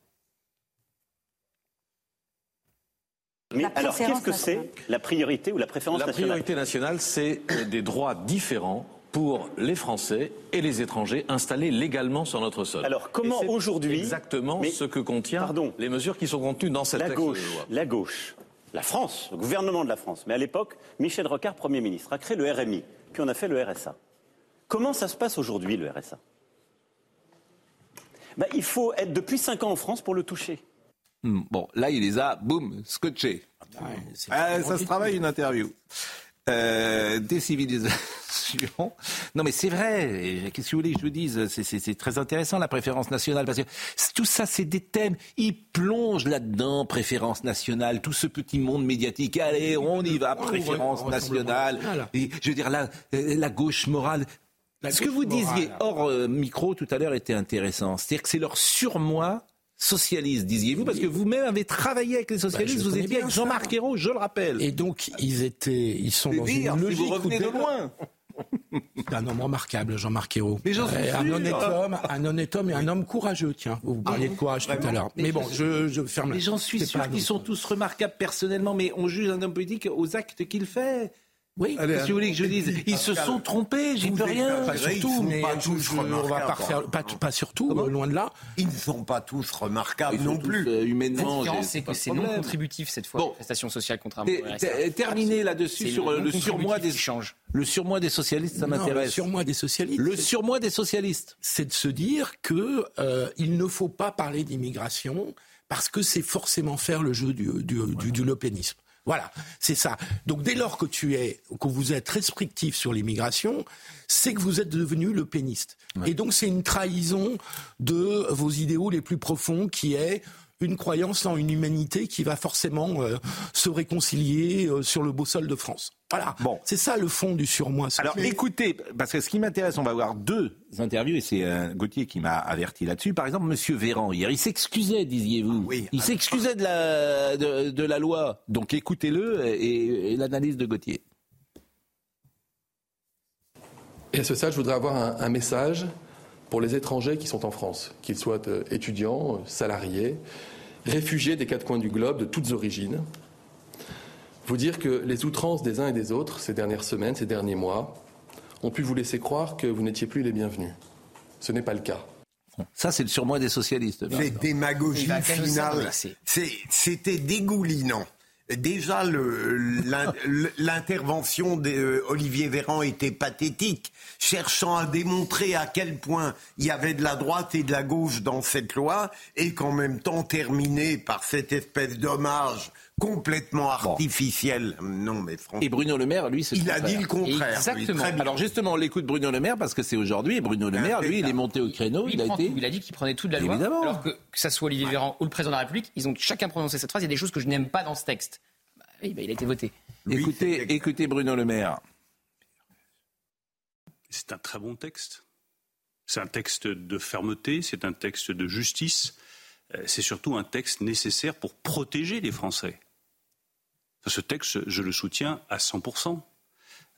Mais La alors, qu'est-ce que c'est la priorité ou la préférence La nationale priorité nationale, c'est des droits différents pour les Français et les étrangers installés légalement sur notre sol. Alors, comment aujourd'hui- Exactement Mais- ce que contient Pardon. les mesures qui sont contenues dans cette La texte de gauche, loi. la gauche, la France, le gouvernement de la France, mais à l'époque, Michel Rocard, Premier ministre, a créé le RMI, puis on a fait le RSA. Comment ça se passe aujourd'hui, le RSA Ben, Il faut être depuis 5 ans en France pour le toucher. Hmm, Bon, là, il les a, boum, scotchés. c'est Ah, ça se travaille une interview. Euh, décivilisation. Non, mais c'est vrai. Qu'est-ce que vous voulez que je vous dise? C'est- très intéressant la préférence nationale parce que tout ça, c'est des thèmes. Ils plongent là-dedans, préférence nationale, tout ce petit monde médiatique. Allez, on y va, on préférence nationale. Et je veux dire la, euh, la gauche morale. La Ce que vous disiez hors euh, micro tout à l'heure était intéressant. C'est-à-dire que c'est leur surmoi socialiste, disiez-vous, parce que vous-même avez travaillé avec les socialistes, Bah, je vous étiez bien avec Jean-Marc. Ayrault, je le rappelle. Et donc ils étaient, ils sont dans dire, une si logique vous revenez de loin. C'est un homme remarquable, Jean-Marc Ayrault. Mais j'en suis Euh, un honnête homme, un honnête homme et un homme courageux. Tiens, vous parliez de courage tout à l'heure. Mais Mais bon, je- je, ferme. Mais j'en suis sûr qu'ils sont tous remarquables personnellement, mais on juge un homme politique aux actes qu'il fait. Oui. Allez, que vous voulez que je dise Ils se sont trompés, j'y peux rien. Pas surtout, mais pas tous je- on va pas refaire, pas, pas surtout, euh, loin de là. Ils ne sont pas tous remarquables Ils sont non tous, plus. euh, La humainement. c'est que c'est non contributif cette fois, Bon. les prestations sociales contrairement RSA. té- Terminé là-dessus sur le euh, le surmoi des change. le surmoi des socialistes, ça Non, le m'intéresse. surmoi des socialistes. Le c'est- surmoi des socialistes. c'est de se dire que euh, il ne faut pas parler d'immigration parce que c'est forcément faire le jeu du, du, du, du lepénisme. Voilà, c'est ça. Donc dès lors que tu es, que vous êtes restrictif sur l'immigration, c'est que vous êtes devenu le péniste. Et donc c'est une trahison de vos idéaux les plus profonds qui est une croyance en une humanité qui va forcément euh, se réconcilier euh, sur le beau sol de France. Voilà. Bon, c'est ça le fond du surmoi. Alors écoutez, parce que ce qui m'intéresse, on va voir deux interviews et c'est euh, Gauthier qui m'a averti là-dessus. Par exemple, Monsieur Véran hier, il s'excusait, disiez-vous. Oui. Il s'excusait de la de, de la loi. Donc écoutez-le et, et l'analyse de Gauthier. Et à ce stade, je voudrais avoir un, un message pour les étrangers qui sont en France, qu'ils soient étudiants, euh, salariés, réfugiés des quatre coins du globe, de toutes origines. Vous dire que les outrances des uns et des autres ces dernières semaines, ces derniers mois, ont pu vous laisser croire que vous n'étiez plus les bienvenus. Ce n'est pas le cas. Ça, c'est le surmoi des socialistes. C'est démagogie Il va quand même finale. s'adresser. C'est- C'était dégoulinant. Déjà, l'intervention d'Olivier Véran était pathétique, cherchant à démontrer à quel point il y avait de la droite et de la gauche dans cette loi, et qu'en même temps terminé par cette espèce d'hommage complètement artificiel. Non, mais franchement. Et Bruno Le Maire, lui, c'est Il a dit le contraire. Exactement. Oui. Alors justement, on l'écoute Bruno Le Maire parce que c'est aujourd'hui. Et Bruno Le Maire, lui, il est monté au créneau. Il a prend été. tout. il a dit qu'il prenait tout de la loi. Évidemment. Alors que, que ça soit Olivier Véran ou le président de la République, ils ont chacun prononcé cette phrase. Il y a des choses que je n'aime pas dans ce texte. Bah oui, bah, il a été voté. Écoutez, écoutez Bruno Le Maire. C'est un très bon texte. C'est un texte de fermeté, c'est un texte de justice, euh, c'est surtout un texte nécessaire pour protéger les Français. Ce texte, je le soutiens à 100%.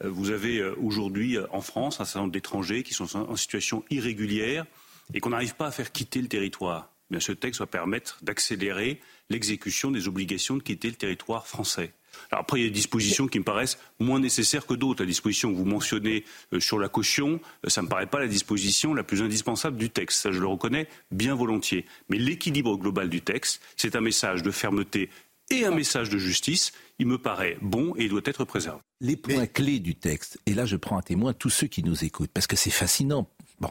Euh, Vous avez euh, aujourd'hui euh, en France un certain nombre d'étrangers qui sont en situation irrégulière et qu'on n'arrive pas à faire quitter le territoire. Eh Bien, ce texte va permettre d'accélérer l'exécution des obligations de quitter le territoire français. Alors après, il y a des dispositions qui me paraissent moins nécessaires que d'autres. La disposition que vous mentionnez sur la caution, ça ne me paraît pas la disposition la plus indispensable du texte. Ça, je le reconnais bien volontiers. Mais l'équilibre global du texte, c'est un message de fermeté et un message de justice. Il me paraît bon et il doit être préservé. Les points clés du texte, et là je prends à témoin tous ceux qui nous écoutent, parce que c'est fascinant. Bon.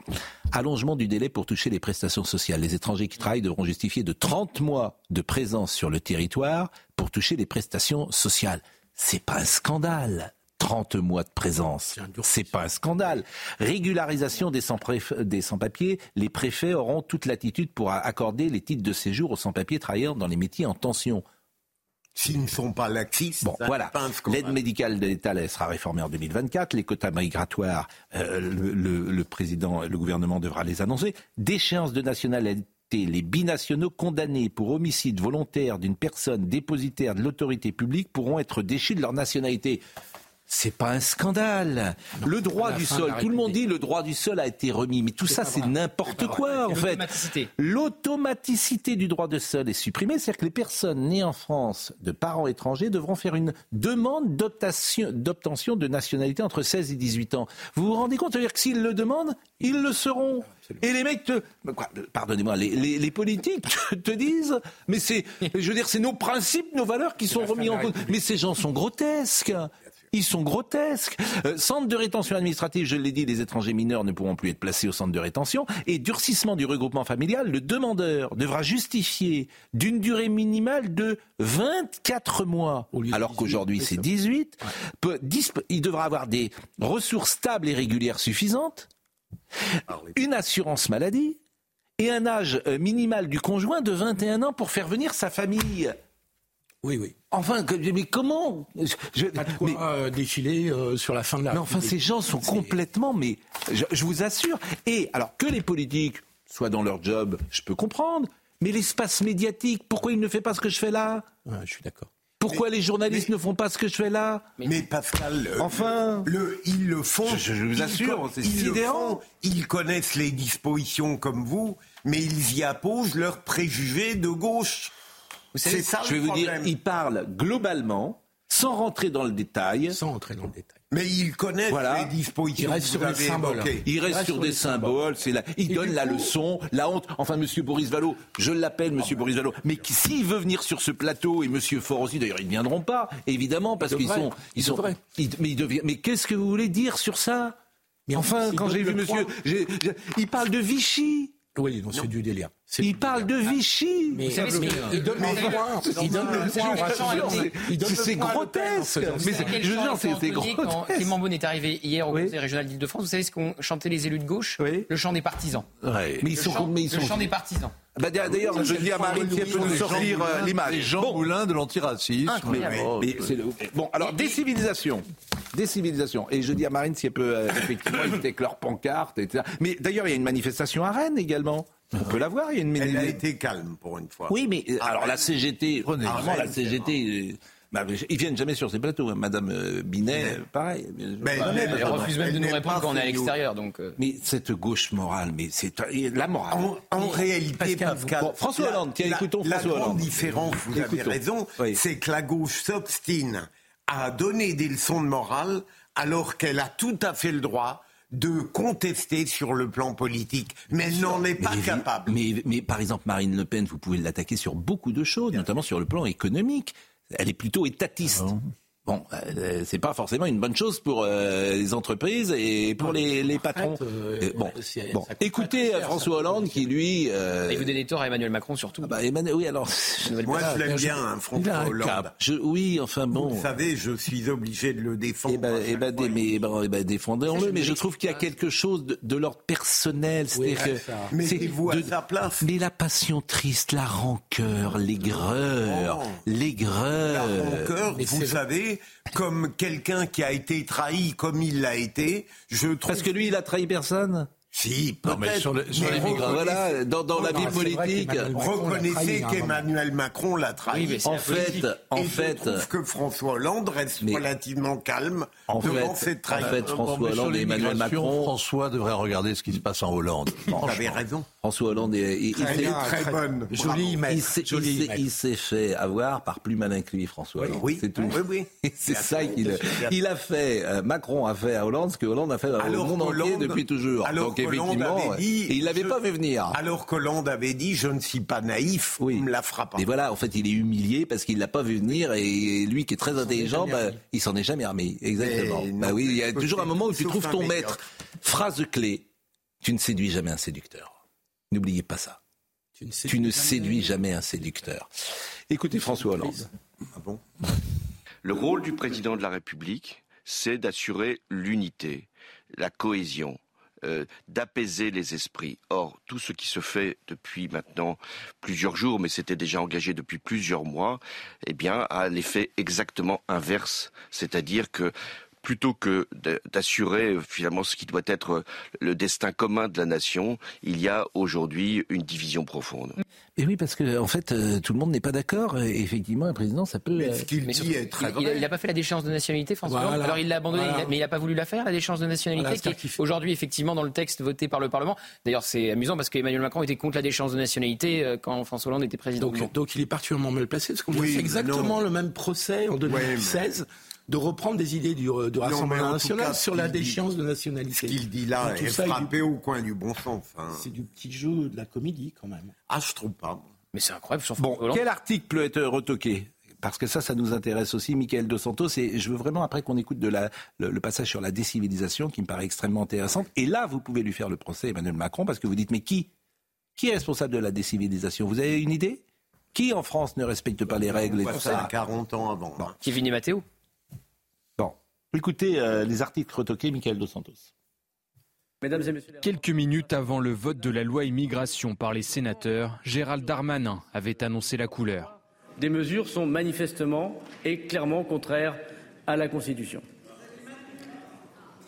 Allongement du délai pour toucher les prestations sociales. Les étrangers qui travaillent devront justifier de 30 mois de présence sur le territoire pour toucher les prestations sociales. C'est pas un scandale. 30 mois de présence. C'est pas un scandale. Régularisation des sans-papiers. Les préfets auront toute latitude pour accorder les titres de séjour aux sans-papiers travaillant dans les métiers en tension. S'ils ne sont pas laxistes, Bon, voilà. L'aide médicale de l'État sera réformée en 2024. Les quotas migratoires, euh, le, le- le président, le gouvernement devra les annoncer. Déchéance de nationalité. Les binationaux condamnés pour homicide volontaire d'une personne dépositaire de l'autorité publique pourront être déchus de leur nationalité. C'est pas un scandale. le droit du sol, tout le monde dit le droit du sol a été remis, mais tout ça c'est n'importe quoi en fait. L'automaticité. L'automaticité du droit de sol est supprimée, c'est-à-dire que les personnes nées en France de parents étrangers devront faire une demande d'obtention de nationalité entre 16 et 18 ans. Vous vous rendez compte C'est-à-dire que s'ils le demandent, ils le seront. Et les mecs te, pardonnez-moi, les, les- les politiques te, te disent, mais c'est, je veux dire, c'est nos principes, nos valeurs qui sont remis en cause. Mais ces gens sont grotesques. Ils sont grotesques. Euh, centre de rétention administrative, je l'ai dit, les étrangers mineurs ne pourront plus être placés au centre de rétention. Et durcissement du regroupement familial, le demandeur devra justifier d'une durée minimale de 24 mois, alors qu'aujourd'hui c'est 18. Peut- disp- il devra avoir des ressources stables et régulières suffisantes, une assurance maladie et un âge euh, minimal du conjoint de 21 ans pour faire venir sa famille. Oui, oui. Enfin, que- mais comment je, Pas de quoi mais- euh, défiler euh, sur la fin de la mais enfin, ces gens sont complètement, mais je, je vous assure. Et alors que les politiques soient dans leur job, je peux comprendre. Mais l'espace médiatique, pourquoi il ne fait pas ce que je fais là? Ouais, je suis d'accord. Pourquoi les journalistes ne font pas ce que je fais là? Mais Pascal, euh, Enfin. le, ils le font. Je- je vous assure, c'est ils le sidérant. font, Ils connaissent les dispositions comme vous, mais ils y apposent leurs préjugés de gauche. C'est ça Je vais vous dire, ils parlent globalement, sans rentrer dans le détail. Sans entrer dans le détail. Mais ils connaissent Voilà. les dispositions. Ils restent que sur avez symboles. Il reste reste sur sur des les symboles. Il Et donne la coup- leçon, la honte. Enfin, Monsieur Boris Vallot, je l'appelle Monsieur Boris Vallot, mais qui- s'il veut venir sur ce plateau et Monsieur Faure aussi, d'ailleurs, ils ne viendront pas, évidemment, parce Ils qu'ils sont, ils sont, ils- mais qu'est-ce que vous voulez dire sur ça? Mais enfin, quand j'ai vu Monsieur, il parle de Vichy. Oui, non, c'est du délire. Il du parle de. Vichy. Mais, savez ce mais il donne le point. Il donne le C'est point. C'est grotesque. Mais ça. c'est- Quel je veux dire, c'est- grotesque. Clément Beaune est arrivé hier au. Conseil régional d'Île-de-France, vous savez ce qu'ont chanté les élus de gauche? Oui. Le chant des partisans. Ouais. Mais ils Le sont, chant des partisans. Bah, D'ailleurs, je dis à Marine si elle peut nous sortir euh, l'image. Les Jean Moulin de l'antiracisme. Mais- mais c'est le- Bon, alors, des civilisations. Des civilisations. Et je dis à Marine si elle peut euh, effectivement éviter avec leurs pancartes, etc. Mais d'ailleurs, il y a une manifestation à Rennes également. On peut la voir. Il y a une Elle a manifestation. été calme pour une fois. Oui, mais euh, alors la CGT, Prenez- vraiment la CGT, euh, bah, ils viennent jamais sur ces plateaux. hein. Madame euh, Binet, euh, pareil. Mais- Bah, mais- mais- Elle refuse même de nous répondre quand on est à l'extérieur. Donc, euh, Mais cette gauche morale, mais c'est la morale. En, en réalité, Pascal, Bon, François la- Hollande, tiens, la- écoutons la François grande Hollande. différence, vous avez raison, Oui. c'est que la gauche s'obstine à donner des leçons de morale alors qu'elle a tout à fait le droit de contester sur le plan politique, mais elle n'en est pas Mais- capable. Mais, mais par exemple, Marine Le Pen, vous pouvez l'attaquer sur beaucoup de choses, notamment sur le plan économique. Elle est plutôt étatiste. Bon, euh, c'est pas forcément une bonne chose pour euh, les entreprises et pour les, les patrons. euh, Euh, bon, bon. écoutez euh, François Hollande qui lui. euh, il vous donne tort à Emmanuel Macron surtout. ah bah, Emmanuel, oui, alors. Moi, je l'aime bien, hein, François Hollande. Je- oui, enfin bon. Vous savez, je suis obligé de le défendre. Eh chaque ben, dé- mais, eh ben, défendons-le, mais je trouve qu'il y a quelque chose de, de l'ordre personnel. Oui, c'est-à-dire Mettez-vous à de- sa place. Mais la passion triste, la rancœur, l'aigreur, Oh. La l'aigreur. rancœur, mais vous c'est- comme quelqu'un qui a été trahi comme il l'a été, je trouve... Parce que lui, il a trahi personne? Si, Non, mais sur le- sur mais les migrants, Voilà, dans, dans la Non, vie politique. Reconnaissez hein, qu'Emmanuel Macron l'a trahi. Oui, mais c'est En fait, en Et fait, je trouve que François Hollande reste Mais- relativement calme en devant fait, cette en trahison. fait, François Hollande et Emmanuel Macron, François devrait regarder ce qui se passe en Hollande. Vous avez raison. François Hollande, est- il, il Elle s'est- est très bonne. Image. il s'est- il il fait avoir par plus malin que lui, François Hollande. Oui, c'est tout. oui, oui. C'est ça qu'il il a fait. euh, Macron a fait à Hollande ce que Hollande a fait au Alors monde entier qu'Hollande- depuis toujours. alors Donc effectivement, avait dit, et il l'avait je- pas fait venir. Alors qu'Hollande avait dit, je ne suis pas naïf, Oui. on me la fera pas. Et voilà, en fait, il est humilié parce qu'il l'a pas vu venir et lui qui est très intelligent, bah, il s'en est jamais remis. Exactement. Bah oui, il y a toujours un moment où tu trouves ton maître. Phrase clé tu ne séduis jamais un séducteur. N'oubliez pas ça. Tu ne, sais Tu ne jamais. séduis jamais un séducteur. Écoutez François Hollande. Ah bon? Le rôle du président de la République, c'est d'assurer l'unité, la cohésion, euh, d'apaiser les esprits. Or, tout ce qui se fait depuis maintenant plusieurs jours, mais c'était déjà engagé depuis plusieurs mois, eh bien, a l'effet exactement inverse. C'est-à-dire que plutôt que d'assurer euh, finalement ce qui doit être euh, le destin commun de la nation, il y a aujourd'hui une division profonde. Et oui, parce que en fait, euh, tout le monde n'est pas d'accord. Et effectivement, un président, ça peut. Mais ce qu'il dit surtout, est très il- il, a- vrai. il a pas fait la déchéance de nationalité, François Voilà. Hollande. Alors il l'a abandonné, Voilà. il a- mais il n'a pas voulu la faire, la déchéance de nationalité, Voilà, qui est fait- aujourd'hui effectivement dans le texte voté par le Parlement. D'ailleurs, c'est amusant parce qu'Emmanuel Macron était contre la déchéance de nationalité quand François Hollande était président. Donc, il est particulièrement mal placé, parce qu'on Oui, fait exactement non. le même procès en 2016 de reprendre des idées du, euh, du Rassemblement national cas, sur la qu'il dit- déchéance de nationalité. Ce qu'il dit là est ça, frappé au coin du bon sens. hein. C'est du petit jeu de la comédie quand même. Ah, je trouve pas. Mais c'est incroyable sur Bon, Hollande. quel article peut être retoqué? Parce que ça, ça nous intéresse aussi, Michael Dos Santos. Et je veux vraiment après qu'on écoute de la, le, le passage sur la décivilisation qui me paraît extrêmement intéressante. Et là, vous pouvez lui faire le procès, Emmanuel Macron, parce que vous dites, mais qui? Qui est responsable de la décivilisation? Vous avez une idée? Qui en France ne respecte pas les règles et tout ça ça? 40 ans avant. Kevin et Matteo. Écoutez euh, les articles retoqués, Michael Dos Santos. Mesdames et messieurs. Quelques minutes avant le vote de la loi immigration par les sénateurs, Gérald Darmanin avait annoncé la couleur. Des mesures sont manifestement et clairement contraires à la Constitution.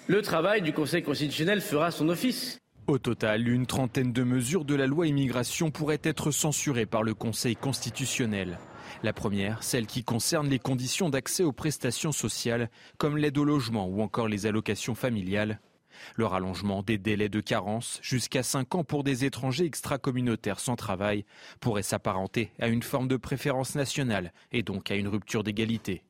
Le travail du Conseil constitutionnel fera son office. Au total, une trentaine de mesures de la loi immigration pourraient être censurées par le Conseil constitutionnel. La première, celle qui concerne les conditions d'accès aux prestations sociales, comme l'aide au logement ou encore les allocations familiales. Le rallongement des délais de carence, jusqu'à 5 ans pour des étrangers extracommunautaires sans travail, pourrait s'apparenter à une forme de préférence nationale et donc à une rupture d'égalité.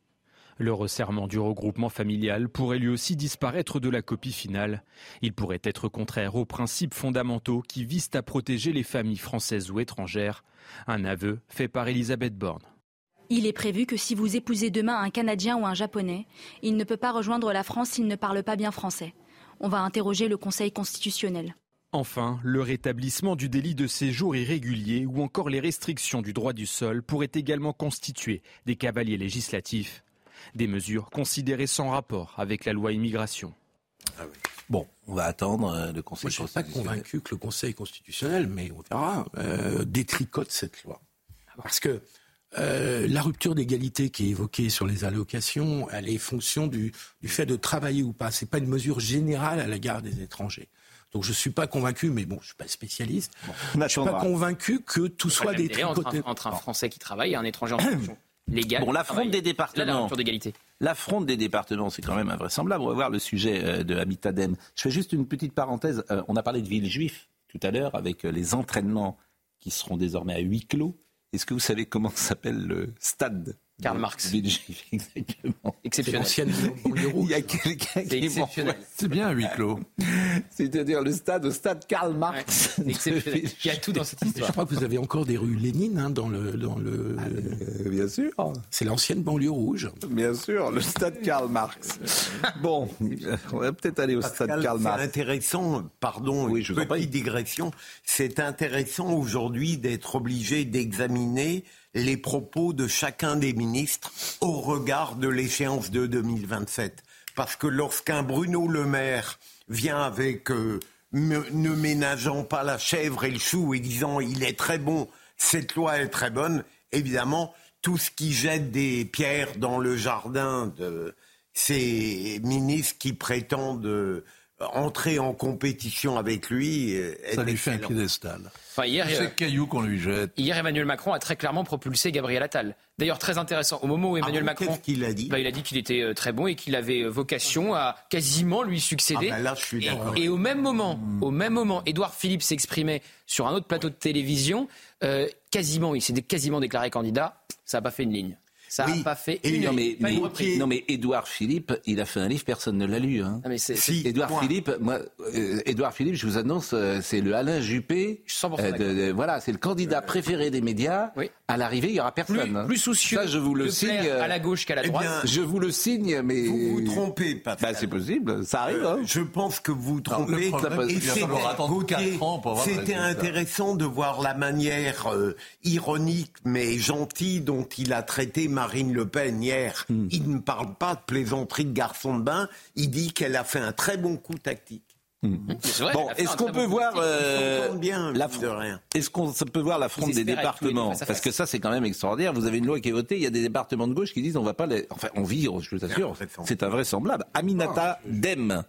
Le resserrement du regroupement familial pourrait lui aussi disparaître de la copie finale. Il pourrait être contraire aux principes fondamentaux qui visent à protéger les familles françaises ou étrangères. Un aveu fait par Elisabeth Borne. Il est prévu que si vous épousez demain un Canadien ou un Japonais, il ne peut pas rejoindre la France s'il ne parle pas bien français. On va interroger le Conseil constitutionnel. Enfin, le rétablissement du délit de séjour irrégulier ou encore les restrictions du droit du sol pourraient également constituer des cavaliers législatifs. Des mesures considérées sans rapport avec la loi immigration. Bon, on va attendre euh, le Conseil Moi, je ne suis pas convaincu que le Conseil constitutionnel, mais on verra, euh, détricote cette loi. Parce que euh, la rupture d'égalité qui est évoquée sur les allocations, elle est fonction du, du fait de travailler ou pas. C'est pas une mesure générale à l'égard des étrangers. Donc je ne suis pas convaincu, mais bon, je suis pas spécialiste. je ne suis pas convaincu que tout soit des entre, un, entre un Français qui travaille et un étranger en fonction légale. Bon, l'affront des départements. La d'égalité. L'affront des départements, c'est quand même invraisemblable. On va voir le sujet euh, de Habitat-Dem. Je fais juste une petite parenthèse. Euh, on a parlé de ville juif tout à l'heure avec les entraînements qui seront désormais à huis clos. Est-ce que vous savez comment s'appelle le stade Karl Marx. Exactement. Exceptionnel. Il y a quelqu'un qui exceptionnel. C'est bien un huis clos. C'est-à-dire le stade, au stade Karl Marx. Ouais, exceptionnel. Il y a tout dans cette histoire. Je crois que vous avez encore des rues Lénine hein, dans le. Dans le... Euh, bien sûr. C'est l'ancienne banlieue rouge. Bien sûr, le stade Karl Marx. Bon, on va peut-être aller au Pascal, stade Karl Marx. C'est intéressant, pardon, Oui, je petite digression. C'est intéressant aujourd'hui d'être obligé d'examiner les propos de chacun des ministres au regard de l'échéance de 2027. Parce que lorsqu'un Bruno Le Maire vient avec euh, ne ménageant pas la chèvre et le chou et disant il est très bon, cette loi est très bonne, évidemment, tout ce qui jette des pierres dans le jardin de ces ministres qui prétendent euh, entrer en compétition avec lui euh, est Ça lui fait un piédestal. Enfin, hier, C'est euh, le caillou qu'on lui jette. Hier, Emmanuel Macron a très clairement propulsé Gabriel Attal. D'ailleurs, très intéressant. Au moment où Emmanuel bon, Macron. qu'est-ce qu'il a dit Bah, Il a dit qu'il était euh, très bon et qu'il avait vocation à quasiment lui succéder. Ah bah là, je suis et, d'accord. et au même moment, au même moment, Édouard Philippe s'exprimait sur un autre plateau de télévision. euh, quasiment, il s'est quasiment déclaré candidat. Ça n'a pas fait une ligne. Ça n'a Oui. pas fait une Non mais, mais, une reprise. non mais Édouard Philippe, il a fait un livre, personne ne l'a lu. Hein. Ah, mais c'est- Si, Édouard point. Philippe, moi, euh, Édouard Philippe, je vous annonce, euh, c'est le Alain Juppé. Je suis 100% euh, d'accord. de- de- voilà, c'est le candidat préféré des médias. Oui. À l'arrivée, il y aura plus, personne. hein. plus soucieux Ça, je vous le signe. à la gauche qu'à la Eh droite. bien, Je vous le signe, mais Vous vous trompez, Pascal. Bah, c'est possible, ça arrive. Euh, hein. je pense que vous vous le trompez. problème, Et c'était- ans pour C'était intéressant de voir la manière ironique mais gentille dont il a traité Marine Le Pen hier. Hmm. Il ne parle pas de plaisanterie de garçon de bain. Il dit qu'elle a fait un très bon coup tactique. C'est vrai, Bon, est-ce qu'on très peut voir euh, bien, la mine de rien. Est-ce qu'on peut voir la fronde Ils des deux départements Parce que ça, c'est quand même extraordinaire. Vous avez une loi qui est votée, il y a des départements de gauche qui disent on va pas les. Enfin, on vit, je vous assure, c'est invraisemblable. Aminata Dem.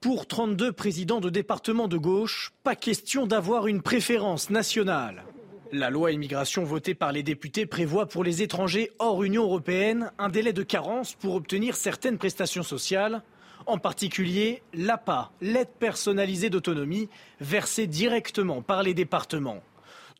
Pour 32 présidents de départements de gauche, pas question d'avoir une préférence nationale. La loi immigration votée par les députés prévoit pour les étrangers hors Union européenne un délai de carence pour obtenir certaines prestations sociales, en particulier l'APA, l'aide personnalisée d'autonomie, versée directement par les départements.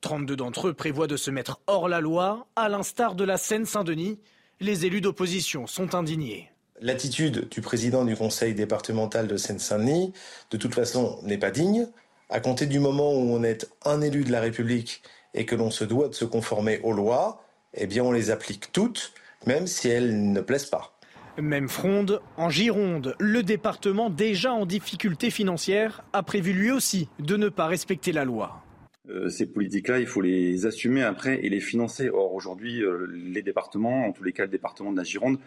32 d'entre eux prévoient de se mettre hors la loi, à l'instar de la Seine-Saint-Denis. Les élus d'opposition sont indignés. L'attitude du président du conseil départemental de Seine-Saint-Denis, de toute façon, n'est pas digne. À compter du moment où on est un élu de la République et que l'on se doit de se conformer aux lois, eh bien on les applique toutes, même si elles ne plaisent pas. Même fronde, en Gironde, le département déjà en difficulté financière a prévu lui aussi de ne pas respecter la loi. Euh, ces politiques-là, il faut les assumer après et les financer. Or, aujourd'hui, euh, les départements, en tous les cas le département de la Gironde,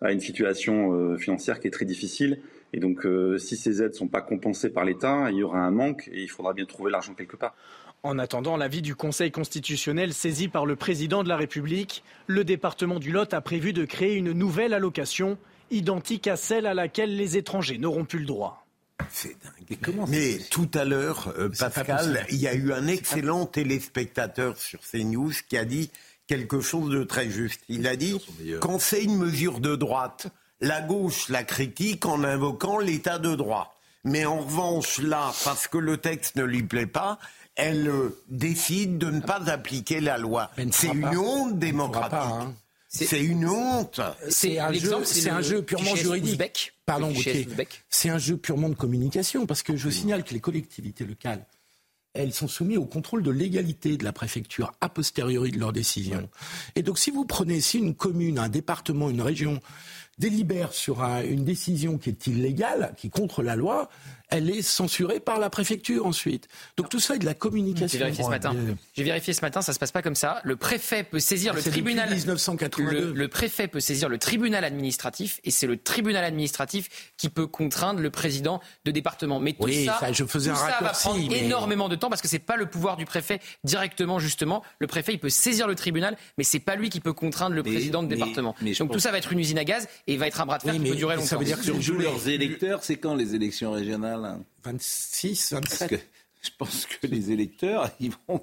a une situation euh, financière qui est très difficile. Et donc, si ces aides ne sont pas compensées par l'État, il y aura un manque et il faudra bien trouver l'argent quelque part. En attendant l'avis du Conseil constitutionnel saisi par le président de la République, le département du Lot a prévu de créer une nouvelle allocation identique à celle à laquelle les étrangers n'auront plus le droit. C'est dingue. Mais tout à l'heure, euh, Pascal, il y a eu un excellent téléspectateur sur CNews qui a dit quelque chose de très juste. Il a dit quand c'est une mesure de droite, la gauche la critique en invoquant l'état de droit. Mais en revanche, là, parce que le texte ne lui plaît pas, elle euh, décide de ne pas appliquer la loi. C'est une honte démocratique. C'est une honte. C'est un, jeu, c'est un jeu purement juridique. Pardon, Gauthier. C'est un jeu purement de communication, parce que je signale que les collectivités locales, elles sont soumises au contrôle de légalité de la préfecture a posteriori de leurs décisions. Et donc, si vous prenez, si une commune, un département, une région délibère sur un- une décision qui est illégale, qui est contre la loi, elle est censurée par la préfecture ensuite. Donc tout ça est de la J'ai communication. vérifié ce matin. J'ai vérifié ce matin, ça se passe pas comme ça. Le préfet peut saisir le tribunal. 1982. Le, le préfet peut saisir le tribunal administratif et c'est le tribunal administratif qui peut contraindre le président de département. Mais tout Oui, ça, ça, je faisais tout un ça va prendre mais- énormément de temps parce que c'est pas le pouvoir du préfet directement justement. Le préfet il peut saisir le tribunal, mais c'est pas lui qui peut contraindre le Mais- président de mais- département. mais je Donc pense- tout ça va être une usine à gaz et il va être un bras de fer Oui, qui peut mais durer ça longtemps. veut dire que Surtout jouer- leurs électeurs, c'est quand les élections régionales hein 26, Parce 27. que je pense que les électeurs, ils vont,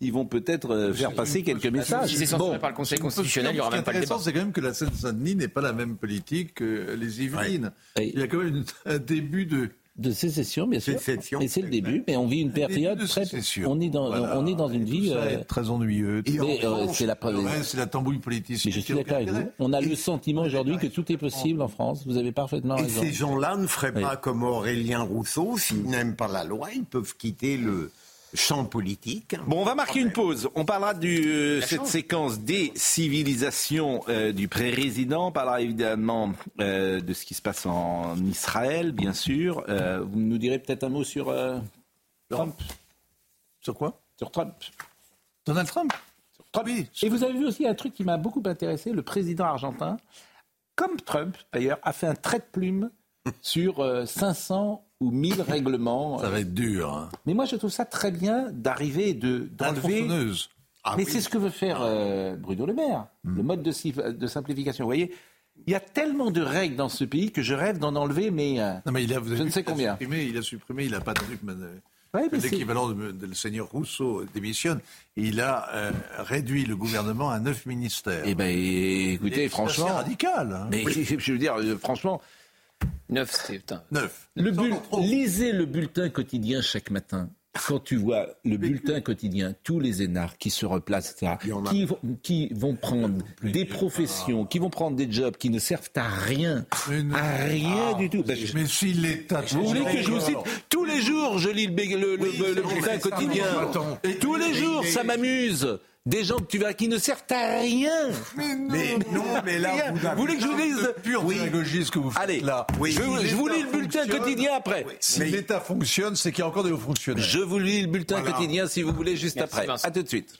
ils vont peut-être euh, faire passer quelques messages. Si c'est censuré Bon. par le Conseil constitutionnel, il y aura même pas le débat. c'est quand même que la Seine-Saint-Denis n'est pas la même politique que les Yvelines. Il y a quand même un début de. De sécession, bien sûr. Sécession. Et c'est le début, mais on vit une période de très. On est dans, Voilà. on est dans une vie. ça euh, très ennuyeux. Mais, euh, c'est la c'est la tambouille. Mais je suis d'accord avec vous. On a le sentiment aujourd'hui que tout est possible en France. Vous avez parfaitement Et raison. ces gens-là ne feraient Oui. pas comme Aurélien Rousseau, s'ils n'aiment pas la loi, ils peuvent quitter le champ politique. Bon, on va marquer une pause. On parlera de euh, cette chance. séquence des civilisations euh, du président. On parlera évidemment euh, de ce qui se passe en Israël, bien sûr. Euh, vous nous direz peut-être un mot sur euh, Trump. Sur quoi? Sur Trump. Donald Trump? Trump. Et vous avez vu aussi un truc qui m'a beaucoup intéressé. Le président argentin, comme Trump d'ailleurs, a fait un trait de plume sur euh, 500 ou 1000 règlements. Ça va être dur. hein. Mais moi, je trouve ça très bien d'arriver de d'enlever. tronçonneuse. Mais c'est ce que veut faire euh, Bruno Le Maire, le mode de, si- de simplification. Vous voyez, il y a tellement de règles dans ce pays que je rêve d'en enlever, mais, euh, Non, mais il a, je ne sais combien. Supprimé, il a supprimé, il n'a pas tenu que Ouais, c'est- l'équivalent de, de le seigneur Rousseau démissionne. Il a euh, réduit le gouvernement à neuf ministères. Eh ben, écoutez, franchement, assez radical. hein. mais je veux dire, euh, franchement, Neuf, c'est putain. Neuf. le bull- lisez le bulletin quotidien chaque matin. Quand tu vois le bulletin quotidien, tous les énards qui se replacent, etc., qui vont, qui vont prendre des professions, qui vont prendre des jobs qui ne servent à rien, à rien du tout. Ben, je- Mais si l'État. Vous voulez que je vous cite Tous les jours, je lis le- le- le bulletin quotidien. Tous les jours, ça m'amuse. Des gens que tu vas qui ne servent à rien. Mais non, mais là, Rien. vous voulez que je vous dise Pure démagogie, ce que vous faites Allez, là. je, je vous lis le bulletin quotidien après. Si l'État fonctionne, c'est qu'il y a encore des hauts fonctionnaires. Je vous lis le bulletin Voilà. quotidien si vous voulez juste Merci, après. Vincent. À tout de suite.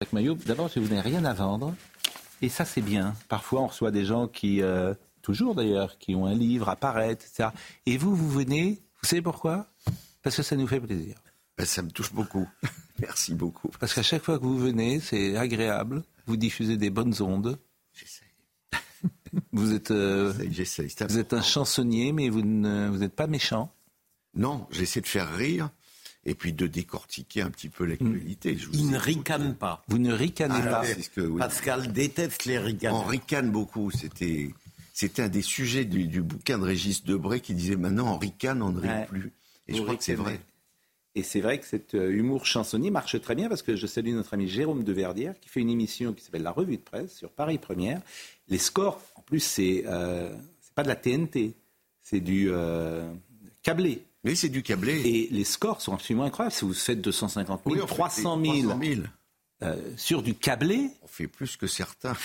Avec Maillot, d'abord, si vous n'avez rien à vendre, et ça c'est bien. Parfois, on reçoit des gens qui, euh, toujours d'ailleurs, qui ont un livre à paraître, etc. Et vous, vous venez, vous savez pourquoi? Parce que ça nous fait plaisir. Ben, ça me touche beaucoup. Merci beaucoup. Parce qu'à chaque fois que vous venez, c'est agréable. Vous diffusez des bonnes ondes. Vous êtes, euh, J'essaye. c'est vous êtes un chansonnier, mais vous ne- vous n'êtes pas méchant. Non, j'essaie de faire rire et puis de décortiquer un petit peu l'actualité. Je vous Il ne ricane pas. Vous ne ricanez Ah, pas. c'est ce que- oui. Pascal déteste les ricanes. On ricane beaucoup. C'était, c'était un des sujets du, du bouquin de Régis Debray qui disait maintenant on ricane, on ne rit Ouais. plus. Et je crois que c'est vrai. Et c'est vrai que cet euh, humour chansonnier marche très bien parce que je salue notre ami Jérôme de Verdière qui fait une émission qui s'appelle La Revue de Presse sur Paris Première. Les scores, en plus, c'est euh, pas de la TNT, c'est du euh, câblé. Oui, c'est du câblé. Et les scores sont absolument incroyables. Si vous faites 250 000, Oui, on fait 300 000, 300 000. euh, sur du câblé. On fait plus que certains.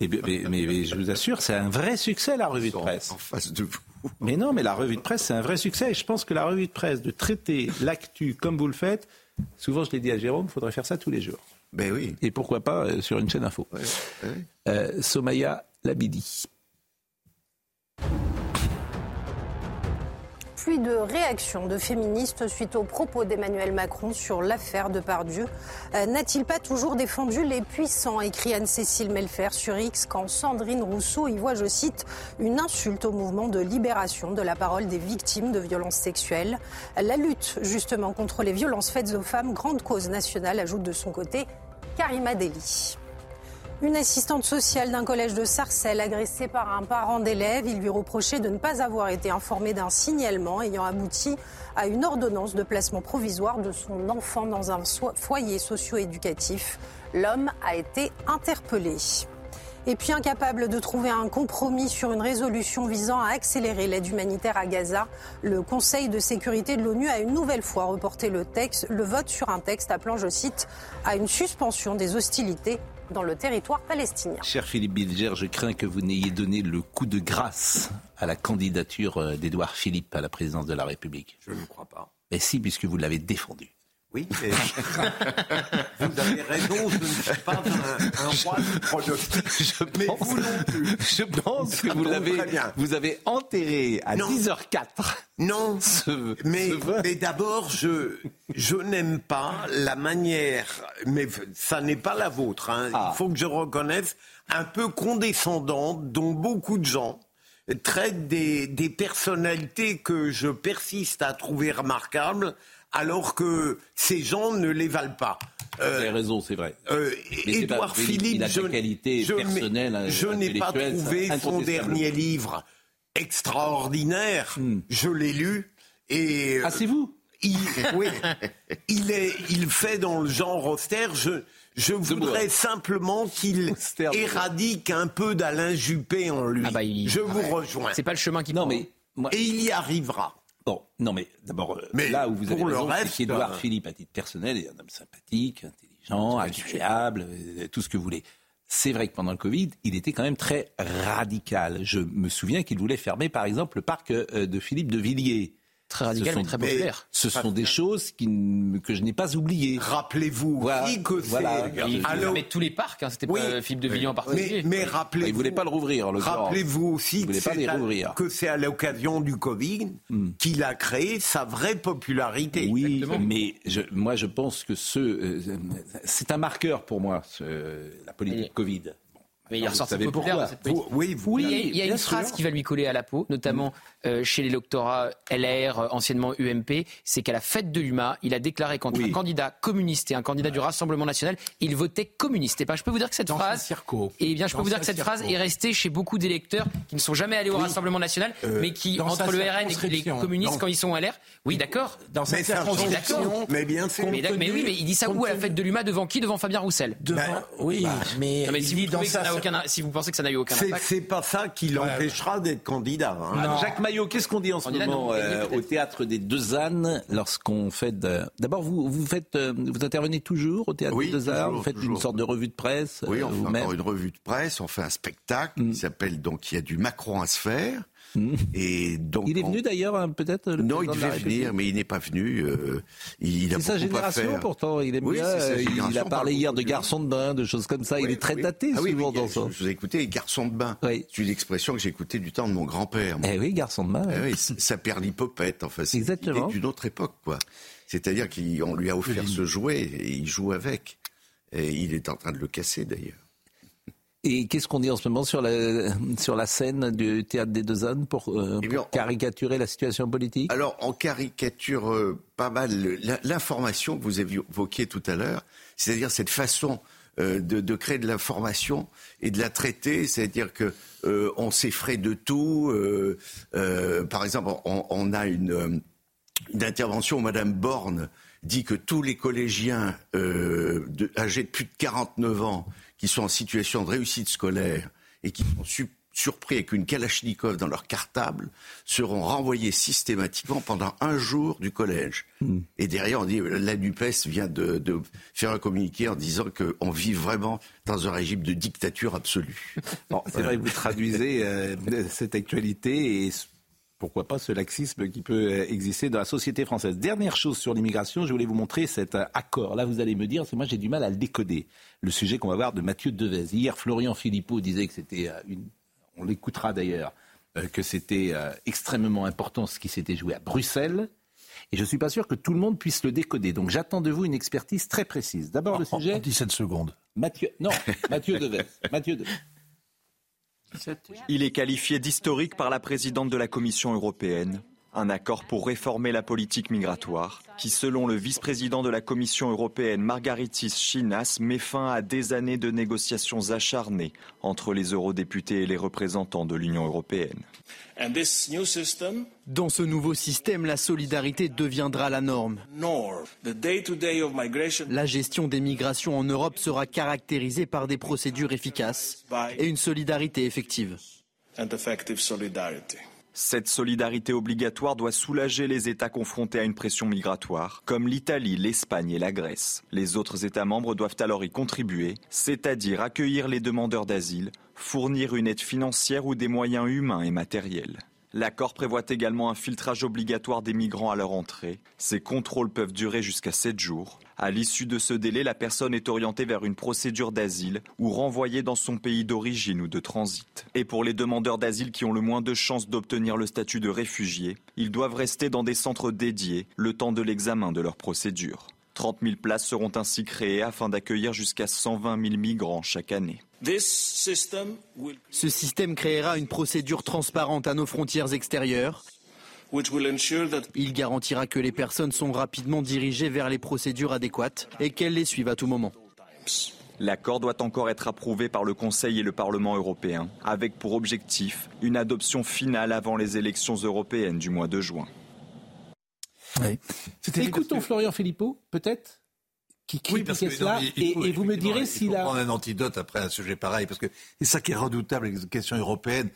Eh mais, mais- mais je vous assure, c'est un vrai succès la revue de presse. En face de vous. Mais non, mais la revue de presse, c'est un vrai succès. Et je pense que la revue de presse, de traiter l'actu comme vous le faites, souvent je l'ai dit à Jérôme, il faudrait faire ça tous les jours. Ben oui. Et pourquoi pas euh, sur une chaîne info. Euh, Somaya Labidi. Pluie de réactions de féministes suite aux propos d'Emmanuel Macron sur l'affaire de Pardieu. Euh, N'a-t-il pas toujours défendu les puissants écrit Anne-Cécile Melfer sur X quand Sandrine Rousseau y voit, je cite, une insulte au mouvement de libération de la parole des victimes de violences sexuelles. La lutte justement contre les violences faites aux femmes, grande cause nationale, ajoute de son côté Karima Deli. Une assistante sociale d'un collège de Sarcelles agressée par un parent d'élève. Il lui reprochait de ne pas avoir été informé d'un signalement ayant abouti à une ordonnance de placement provisoire de son enfant dans un foyer socio-éducatif. L'homme a été interpellé. Et puis incapable de trouver un compromis sur une résolution visant à accélérer l'aide humanitaire à Gaza, le Conseil de sécurité de l'ONU a une nouvelle fois reporté le, le vote sur un texte appelant, je cite, à une suspension des hostilités dans le territoire palestinien. Cher Philippe Bilger, je crains que vous n'ayez donné le coup de grâce à la candidature euh, d'Édouard Philippe à la présidence de la République. Je ne crois pas. Mais si, puisque vous l'avez défendu. Oui, mais vous avez raison, je ne suis pas un, un roi du pronostic. Je mais pense, vous non plus. je pense que vous l'avez, vous avez enterré à Non. 10h04. Non, Ce- mais, ce vote. mais d'abord, je, je n'aime pas la manière, mais ça n'est pas la vôtre, hein, Ah. il faut que je reconnaisse, un peu condescendante dont beaucoup de gens traitent des, des personnalités que je persiste à trouver remarquables, alors que ces gens ne les valent pas. Vous avez raison, c'est vrai. Euh, Mais c'est pas- Édouard il- Philippe, il a je, personnelles, euh, je n'ai pas trouvé son dernier livre extraordinaire. Je l'ai lu et Hmm. Ah, c'est vous? il, oui, il est, il fait dans le genre austère. Je, je voudrais simplement qu'il éradique un peu d'Alain Juppé en lui. Je vous rejoins. C'est pas le chemin qui Non, mais moi- Et il y arrivera. Bon, non, mais d'abord, euh, Mais là où vous avez raison, c'est qu'Édouard euh, Philippe, à titre personnel, est un homme sympathique, intelligent, agréable, euh, tout ce que vous voulez. C'est vrai que pendant le Covid, il était quand même très radical. Je me souviens qu'il voulait fermer, par exemple, le parc de Philippe de Villiers. Très radical, Ce sont- mais très populaire. Ce sont des choses qui que je n'ai pas oubliées. Rappelez-vous Voilà, aussi que c'est. voilà. Il Alors- tous les parcs, hein, c'était Oui. pas Philippe de Villiers en Mais, particulier. mais rappelez-vous. Il voulait pas le rouvrir, l'occurrence. Rappelez-vous aussi Il que voulait pas c'est les à- rouvrir. que c'est à l'occasion du Covid qu'il a créé sa vraie popularité. Oui, mais je, moi je pense que ce, euh, c'est un marqueur pour moi, ce- la politique Covid. Mais il ressort populaire cette. Vous- oui, vous- il y a, il y a une phrase qui va lui coller à la peau, notamment euh, chez l'électorat LR, euh, anciennement UMP, c'est qu'à la fête de l'UMA, il a déclaré qu'entre un candidat communiste et un candidat du Rassemblement national, il votait communiste. Et ben, je peux vous dire que cette Dans phrase, et bien, je peux vous dire que cette circo. phrase est restée chez beaucoup d'électeurs qui ne sont jamais allés au Rassemblement national, mais qui dans entre le RN et les communistes quand ils sont LR, oui, d'accord. Dans change- circonscription. Mais bien sûr. Mais, oui, mais il dit ça où à la fête de l'UMA devant qui? Devant Fabien Roussel. devant- Bah, oui, mais, Non, mais il si dit vous, dans sa aucun, si vous pensez que ça n'a eu aucun C'est impact. c'est pas ça qui l'empêchera d'être candidat. hein. Jacques Maillot, qu'est-ce qu'on dit en ce Candidat, moment non, euh, au théâtre des Deux Ânes lorsqu'on fait. D'abord, vous, vous faites, euh, vous intervenez toujours au théâtre Oui, des Deux Ânes, toujours, vous faites toujours. une sorte de revue de presse Oui, euh, on fait vous-même. encore une revue de presse, on fait un spectacle qui s'appelle donc il y a du Macron à se faire. Et donc Il est on- venu d'ailleurs, hein, peut-être Non, il président de devait venir, mais il n'est pas venu. euh, il, a C'est sa génération pourtant, il aime Oui, bien. euh, Il a parlé hier de garçon de bain, de choses comme ça. il est très oui. daté Ah oui, souvent oui, dans je, ça. vous ai écouté, garçon de bain. C'est une expression que j'ai écoutée du temps de mon grand-père. Eh oui, garçon de bain. C- ça perd l'hypopète, enfin. c'est- Exactement. D'une autre époque, quoi. C'est-à-dire qu'on lui a offert ce jouet et il joue avec. Et il est en train de le casser, d'ailleurs. Et qu'est-ce qu'on dit en ce moment sur la, sur la scène du théâtre des Deux Ânes pour, euh, Eh bien, caricaturer la situation politique? Alors, on caricature euh, pas mal l'information que vous évoquiez tout à l'heure, c'est-à-dire cette façon euh, de, de créer de l'information et de la traiter, c'est-à-dire que on s'effraie de tout. par exemple, on, on a une, une intervention où Madame Borne dit que tous les collégiens âgés de plus de 49 ans qui sont en situation de réussite scolaire et qui sont su- surpris avec une Kalachnikov dans leur cartable seront renvoyés systématiquement pendant un jour du collège. Et derrière, on dit la NUPES vient de, de faire un communiqué en disant qu'on vit vraiment dans un régime de dictature absolue. Bon, c'est vrai que vous traduisez euh, cette actualité et pourquoi pas ce laxisme qui peut euh, exister dans la société française. Dernière chose sur l'immigration, je voulais vous montrer cet euh, accord. Là, vous allez me dire, c'est moi j'ai du mal à le décoder. Le sujet qu'on va voir de Mathieu Devez. Hier, Florian Philippot disait que c'était euh, une, on l'écoutera d'ailleurs, que c'était extrêmement important ce qui s'était joué à Bruxelles. Et je ne suis pas sûr que tout le monde puisse le décoder. Donc j'attends de vous une expertise très précise. D'abord le En- en sujet. 17 secondes. Mathieu, non, Mathieu Devez. Mathieu Devez. Il est qualifié d'historique par la présidente de la Commission européenne. Un accord pour réformer la politique migratoire, qui, selon le vice-président de la Commission européenne, Margaritis Chinas, met fin à des années de négociations acharnées entre les eurodéputés et les représentants de l'Union européenne. Dans ce nouveau système, la solidarité deviendra la norme. La gestion des migrations en Europe sera caractérisée par des procédures efficaces et une solidarité effective. Cette solidarité obligatoire doit soulager les États confrontés à une pression migratoire, comme l'Italie, l'Espagne et la Grèce. Les autres États membres doivent alors y contribuer, c'est-à-dire accueillir les demandeurs d'asile, fournir une aide financière ou des moyens humains et matériels. L'accord prévoit également un filtrage obligatoire des migrants à leur entrée. Ces contrôles peuvent durer jusqu'à 7 jours. À l'issue de ce délai, la personne est orientée vers une procédure d'asile ou renvoyée dans son pays d'origine ou de transit. Et pour les demandeurs d'asile qui ont le moins de chances d'obtenir le statut de réfugié, ils doivent rester dans des centres dédiés le temps de l'examen de leur procédure. 30 000 places seront ainsi créées afin d'accueillir jusqu'à 120 000 migrants chaque année. Ce système créera une procédure transparente à nos frontières extérieures. Il garantira que les personnes sont rapidement dirigées vers les procédures adéquates et qu'elles les suivent à tout moment. L'accord doit encore être approuvé par le Conseil et le Parlement européen, avec pour objectif une adoption finale avant les élections européennes du mois de juin. Écoutons Florian Philippot, peut-être qui critiquait cela, et, vous me direz s'il a... prendre un antidote après un sujet pareil, parce que c'est ça qui est redoutable avec les questions européennes.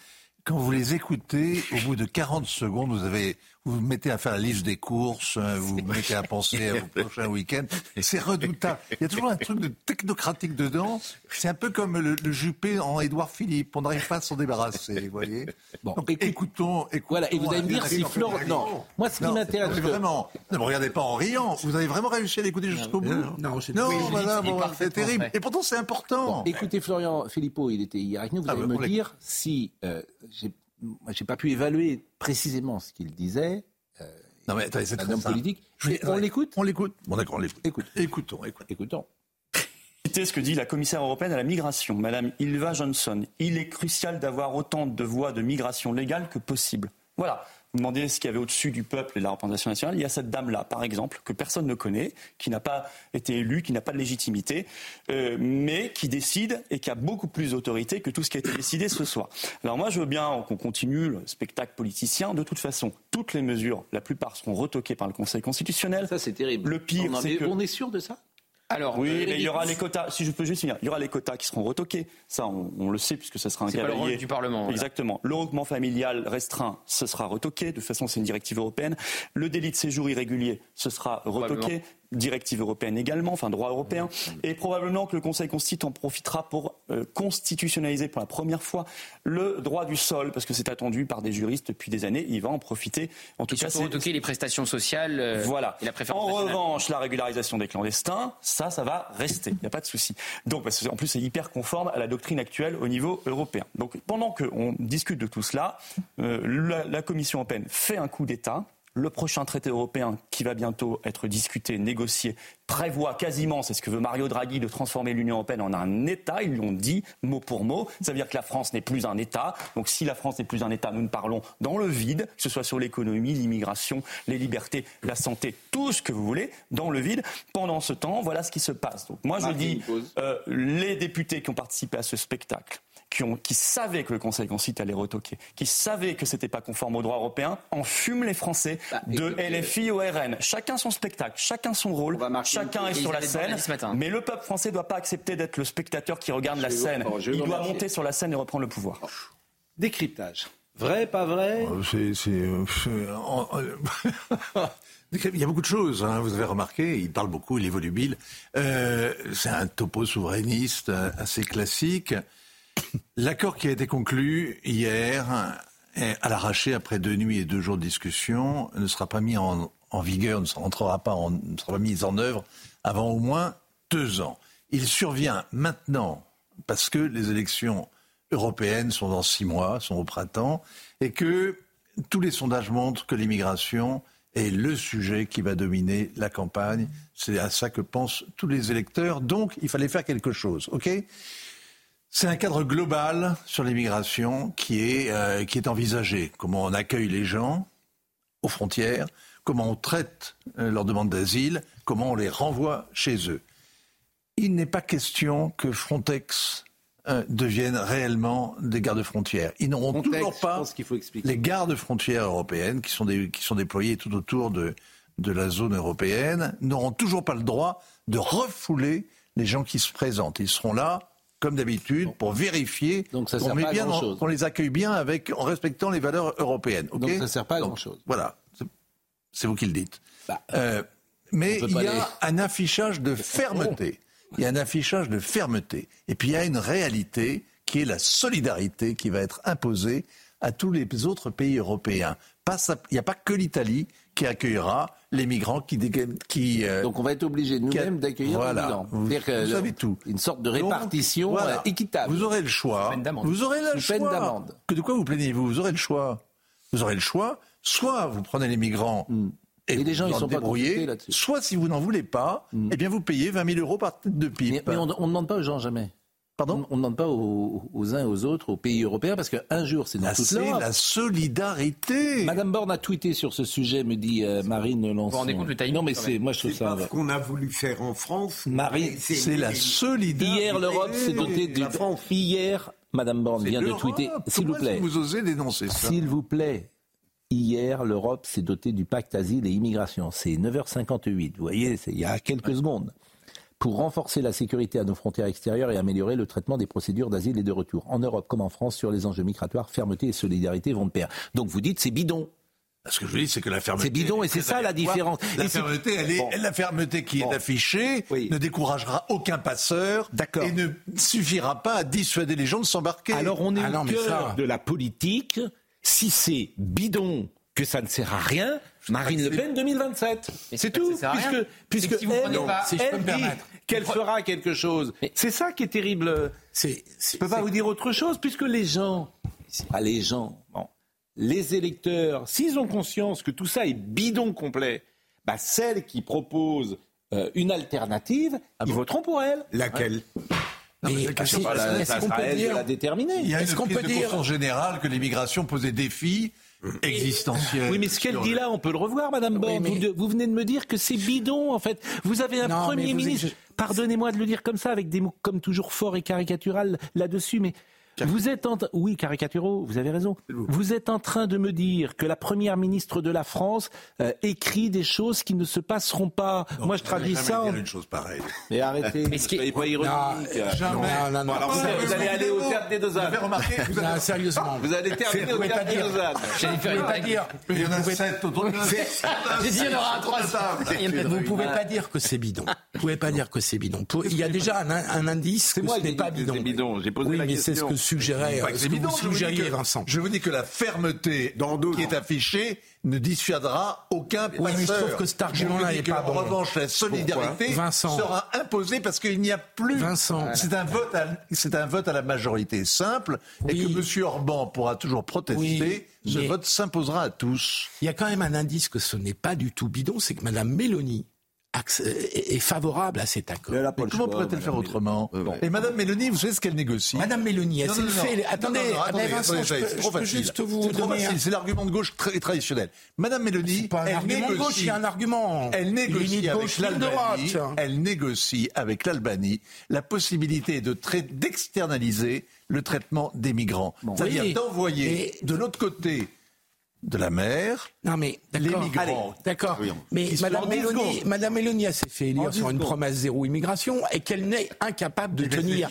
Quand vous les écoutez, au bout de 40 secondes, vous avez, vous vous mettez à faire la liste des courses, euh, vous vous mettez à penser à vos prochains week-ends. C'est redoutable. Il y a toujours un truc de technocratique dedans. C'est un peu comme le, Juppé en Édouard Philippe. On n'arrive pas à s'en débarrasser, vous voyez. Bon, Donc, écoutons, écoutons, Voilà, et vous allez me dire si Florent... Non, moi ce qui m'intéresse... Vraiment, ne me regardez pas en riant. Vous avez vraiment réussi à l'écouter jusqu'au bout Non, c'est non, voilà, bon, c'est terrible. Et pourtant, c'est important. écoutez, Florian Philippot, il était hier avec nous. Vous ah, allez me dire si... Euh, j'ai pas pu évaluer précisément ce qu'il disait. Euh, non, mais attendez, c'est un homme politique. on l'écoute? On l'écoute. Bon, d'accord, on l'écoute. Écoute. Écoutons, écoutons. écoutons. ce que dit la commissaire européenne à la migration, Madame Ilva Johnson. Il est crucial d'avoir autant de voies de migration légales que possible. Voilà. Vous demandez ce qu'il y avait au-dessus du peuple et de la représentation nationale. Il y a cette dame-là, par exemple, que personne ne connaît, qui n'a pas été élue, qui n'a pas de légitimité, euh, mais qui décide et qui a beaucoup plus d'autorité que tout ce qui a été décidé ce soir. Alors moi, je veux bien qu'on continue le spectacle politicien. De toute façon, toutes les mesures, la plupart seront retoquées par le Conseil constitutionnel. Ça, c'est terrible. Le pire, c'est que... On est sûr de ça? Alors, oui, mais il y aura les quotas. Si je peux juste finir, il y aura les quotas qui seront retoqués. Ça, on, le sait puisque ça sera un cavalier. Pas le rôle du Parlement. Exactement. Le regroupement familial restreint, ce sera retoqué. De toute façon, c'est une directive européenne. Le délit de séjour irrégulier, ce sera retoqué directive européenne également, enfin droit européen, et probablement que le Conseil constitue en profitera pour euh, constitutionnaliser pour la première fois le droit du sol, parce que c'est attendu par des juristes depuis des années. Il va en profiter. En tout cas, c'est retoquer les prestations sociales. Euh, voilà. Et la préférence en revanche, la régularisation des clandestins, ça, ça va rester. Il n'y a pas de souci. Donc, parce que, en plus, c'est hyper conforme à la doctrine actuelle au niveau européen. Donc, pendant qu'on discute de tout cela, euh, la, la Commission européenne fait un coup d'État le prochain traité européen qui va bientôt être discuté, négocié, prévoit quasiment, c'est ce que veut Mario Draghi, de transformer l'Union européenne en un État. Ils l'ont dit mot pour mot. Ça veut dire que la France n'est plus un État. Donc si la France n'est plus un État, nous ne parlons dans le vide, que ce soit sur l'économie, l'immigration, les libertés, la santé, tout ce que vous voulez, dans le vide. Pendant ce temps, voilà ce qui se passe. Donc moi je dis, euh, les députés qui ont participé à ce spectacle, qui, ont, qui savaient que le Conseil constitutionnel allait retoquer, qui savaient que c'était pas conforme au droit européen, en fument les Français bah, de LFI au RN. Chacun son spectacle, chacun son rôle, chacun est sur la scène. Mais le peuple français ne doit pas accepter d'être le spectateur qui regarde la scène. Il doit monter sur la scène et reprendre le pouvoir. Décryptage. Vrai, pas vrai oh, C'est. Euh, il y a beaucoup de choses, hein, vous avez remarqué, il parle beaucoup, il est volubile. Euh, c'est un topo souverainiste euh, assez classique. L'accord qui a été conclu hier, à l'arraché après deux nuits et deux jours de discussion, ne sera pas mis en, vigueur, ne sera, pas ne sera pas mis en œuvre avant au moins deux ans. Il survient maintenant parce que les élections européennes sont dans six mois, sont au printemps, et que tous les sondages montrent que l'immigration est le sujet qui va dominer la campagne. C'est à ça que pensent tous les électeurs. Donc, il fallait faire quelque chose. OK? C'est un cadre global sur l'immigration qui est, euh, qui est envisagé. Comment on accueille les gens aux frontières, comment on traite euh, leurs demandes d'asile, comment on les renvoie chez eux. Il n'est pas question que Frontex euh, devienne réellement des gardes-frontières. Ils n'auront Frontex, toujours pas faut les gardes-frontières européennes qui sont, des- qui sont déployées tout autour de, de la zone européenne, n'auront toujours pas le droit de refouler les gens qui se présentent. Ils seront là, comme d'habitude, pour vérifier qu'on les accueille bien avec, en respectant les valeurs européennes. ok Donc ça sert pas à grand-chose. Voilà, C'est- vous qui le dites. Euh, mais il y a un affichage de fermeté. Il y a un affichage de fermeté. Et puis il y a une réalité qui est la solidarité qui va être imposée à tous les autres pays européens. Il n'y a pas que l'Italie qui accueillera les migrants qui... euh, Donc on va être obligé nous-mêmes d'accueillir voilà. les migrants. Vous, que vous savez tout. Une sorte de Donc, répartition voilà. euh, équitable. Vous aurez le choix. Sous peine d'amende. Vous aurez le Sous peine choix. d'amende. Que de quoi vous plaignez-vous? Vous aurez le choix. Vous aurez le choix. Soit vous prenez les migrants et, Et les gens, vous ils sont pas là-dessus. Soit si vous n'en voulez pas, eh bien vous payez 20 000 euros par tête de pipe. Mais, mais on ne demande pas aux gens jamais. Pardon On ne demande pas aux, aux uns et aux autres, aux pays européens, parce qu'un jour, c'est dans Là, toute c'est l'Europe. la solidarité. Madame Borne a tweeté sur ce sujet, me dit euh, Marine Lançon. Vous vous rendez compte le timing, Non, mais c'est, moi je trouve ça. ce qu'on a voulu faire en France. Marie, mais C'est la solidarité. Hier, l'Europe s'est dotée du. La France. Hier, Madame Borne vient de tweeter. S'il vous plaît. vous osez dénoncer ça S'il vous plaît. Hier, l'Europe s'est dotée du pacte asile et immigration. C'est 9h58. Vous voyez, c'est il y a quelques secondes. Pour renforcer la sécurité à nos frontières extérieures et améliorer le traitement des procédures d'asile et de retour. En Europe comme en France, sur les enjeux migratoires, fermeté et solidarité vont de pair. Donc vous dites c'est bidon. Ce que je dis, c'est que la fermeté. C'est bidon et c'est ça la différence. La fermeté, elle est, Bon. la fermeté qui Bon. est affichée Oui. ne découragera aucun passeur et ne suffira pas à dissuader les gens de s'embarquer. Alors on est Ah au cœur ça- de la politique. Si c'est bidon, que ça ne sert à rien, Marine Le Pen 2027. Mais C'est pas tout. ça. Puisque, si vous elle, prenez pas- si je peux elle me dit permettre. qu'elle fera quelque chose. C'est ça qui est terrible. C'est, Je ne peux pas vous dire autre chose, puisque les gens, ah, les gens, bon, les électeurs, s'ils ont conscience que tout ça est bidon complet, bah, celles qui proposent euh, une alternative, ils voteront pour elle. Laquelle mais mais la question, est-ce- pas qu'on peut dire la déterminer. Il y a une Est-ce qu'on prise peut de dire- générale que l'immigration pose des défis existentiels. Oui, mais ce qu'elle dit là, on peut le revoir, Madame Borne. mais- vous, venez de me dire que c'est bidon, en fait. Vous avez un Non, Premier ministre, pardonnez-moi de le dire comme ça, avec des mots comme toujours forts et caricatural là-dessus, mais vous êtes en... Oui, caricaturaux, vous avez raison. Vous êtes en train de me dire que la Première ministre de la France euh, écrit des choses qui ne se passeront pas. Moi, je traduis ça en... dire une chose pareille. Mais arrêtez, Mais ce qui pas ironique. Jamais. Non, non, non. Alors, vous, allez- vous allez aller au théâtre des deux Vous avez ânes. remarqué vous Non, sérieusement. Vous allez terminer Vous au pouvez pas théâtre des dire. deux ânes. J'allais pas dire. Il y en a sept autour de J'ai dit il y en aura peut-être Vous pouvez pas dire que c'est bidon. Vous pouvez pas dire que c'est bidon. Il y a déjà un, indice que moi ce n'est pas bidon. c'est bidon. J'ai posé oui, la mais c'est ce question. Suggérait, ce que vous je vous dis que- Vincent. Je vous dis que la fermeté qui est affichée ne dissuadera aucun Oui, mais je passeur. trouve que cet argument-là n'est que, pas bon. En revanche, la solidarité Vincent. sera imposée parce qu'il n'y a plus. Vincent. C'est un vote à, c'est un vote à la majorité simple et que M. Orban pourra toujours protester. Ce vote s'imposera à tous. Il y a quand même un indice que ce n'est pas du tout bidon, c'est que Mme Mélanie est est favorable à cet accord. Mais comment pourrait-elle faire autrement Et Mme Mélanie, vous savez ce qu'elle négocie Madame Mélanie, elle s'est fait. Attendez, attendez, Vincent, attendez, je peux, c'est je trop peux facile. juste vous donner C'est l'argument de gauche très traditionnel. Madame Mélanie, C'est pas un elle argument de négocie. gauche, il y a un argument. Elle négocie avec l'Albanie. Elle négocie avec l'Albanie la possibilité de d'externaliser le traitement des migrants. C'est-à-dire Oui. d'envoyer de l'autre côté de la mer Non mais les d'accord. migrants. D'accord. Mais Madame Mélanie. Madame Mélanie elle s'est fait élire sur une promesse zéro immigration et qu'elle n'est incapable de Mais c'est tenir.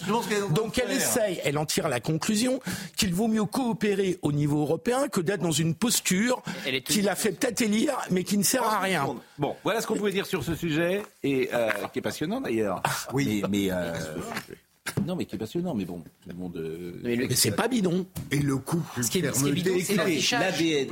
Donc elle essaye, elle en tire la conclusion qu'il vaut mieux coopérer au niveau européen que d'être dans une posture qui la fait peut-être élire mais qui ne sert à rien. Bon, voilà ce qu'on pouvait dire sur ce sujet, et euh, qui est passionnant d'ailleurs. Oui. Mais, mais, euh, non, mais qui est passionnant, mais bon, tout le monde. euh, Mais le- Mais c'est pas bidon. Et le couple Ce qui est- ce qui est bidon, c'est l'ADN.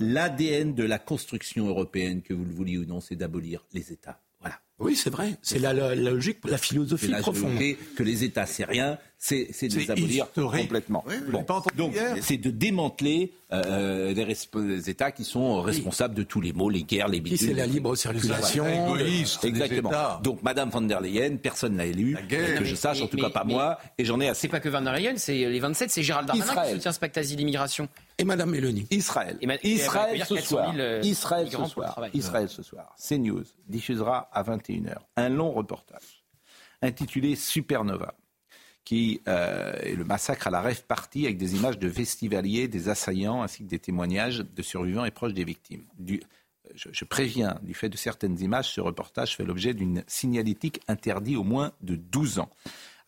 L'ADN de la construction européenne, que vous le vouliez ou non, c'est d'abolir les États. Voilà. Oui, c'est vrai. C'est la, la- la logique, la philosophie la profonde. que les États, c'est rien, c'est les abolir historique. complètement. Oui, Bon, pas donc c'est de démanteler euh, les, resp- les États qui sont responsables de tous les maux, les guerres, les bidules. c'est la libre circulation. Égoïste Exactement. États. Donc Madame von der Leyen, personne l'a élue, que je sache, en Mais- tout cas pas mais- moi, et j'en ai assez. C'est pas que Van der Leyen, c'est les 27, c'est Gérald Darmanin Israël. qui soutient ce pacte asile-immigration. Et Madame Mélanie. Israël. Et ma- Israël ce 400 soir. 000, euh, Israël ce soir. Israël ce soir. CNews diffusera à 21h un long reportage intitulé Supernova qui euh, est le massacre à la rêve partie avec des images de festivaliers, des assaillants ainsi que des témoignages de survivants et proches des victimes. Je préviens, du fait de certaines images, ce reportage fait l'objet d'une signalétique interdite au moins de 12 ans.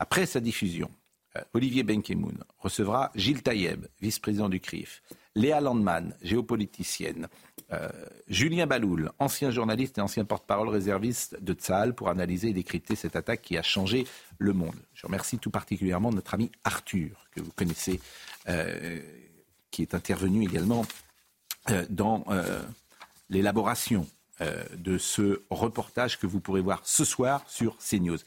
Après sa diffusion, euh, Olivier Benkemoun recevra Gilles Taïeb, vice-président du CRIF, Léa Landman, géopoliticienne, euh, Julien Baloul, ancien journaliste et ancien porte-parole réserviste de Tsahal, pour analyser et décrypter cette attaque qui a changé le monde. Je remercie tout particulièrement notre ami Arthur, que vous connaissez, euh, qui est intervenu également euh, dans l'élaboration de ce reportage que vous pourrez voir ce soir sur CNews.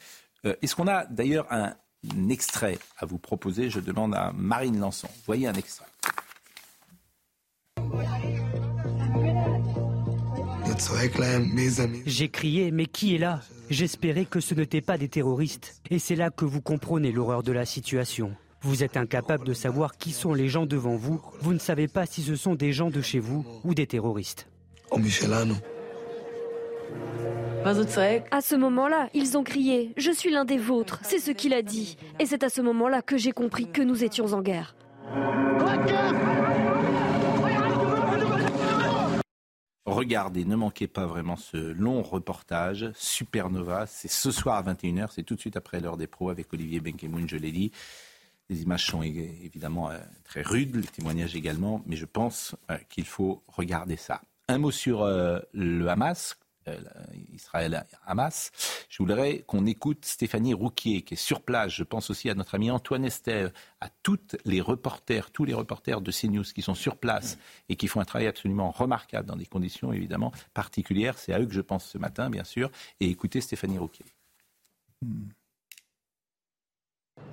Est-ce qu'on a d'ailleurs un, un extrait à vous proposer? Je demande à Marine Lançon. Voyez un extrait. J'ai crié, mais qui est là? J'espérais que ce n'étaient pas des terroristes. Et c'est là que vous comprenez l'horreur de la situation. Vous êtes incapable de savoir qui sont les gens devant vous. Vous ne savez pas si ce sont des gens de chez vous ou des terroristes. À ce moment-là, ils ont crié ⁇ Je suis l'un des vôtres ⁇ c'est ce qu'il a dit. Et c'est à ce moment-là que j'ai compris que nous étions en guerre. Regardez, ne manquez pas vraiment ce long reportage, Supernova. C'est ce soir à 21h, c'est tout de suite après l'heure des pros avec Olivier Benkemoun, je l'ai dit. Les images sont évidemment euh, très rudes, les témoignages également, mais je pense euh, qu'il faut regarder ça. Un mot sur euh, le Hamas, Israël-Hamas. Je voudrais qu'on écoute Stéphanie Rouquier, qui est sur place. Je pense aussi à notre ami Antoine Estève, à toutes les reporters, tous les reporters de CNews qui sont sur place et qui font un travail absolument remarquable dans des conditions évidemment particulières. C'est à eux que je pense ce matin, bien sûr. Et écoutez Stéphanie Rouquier.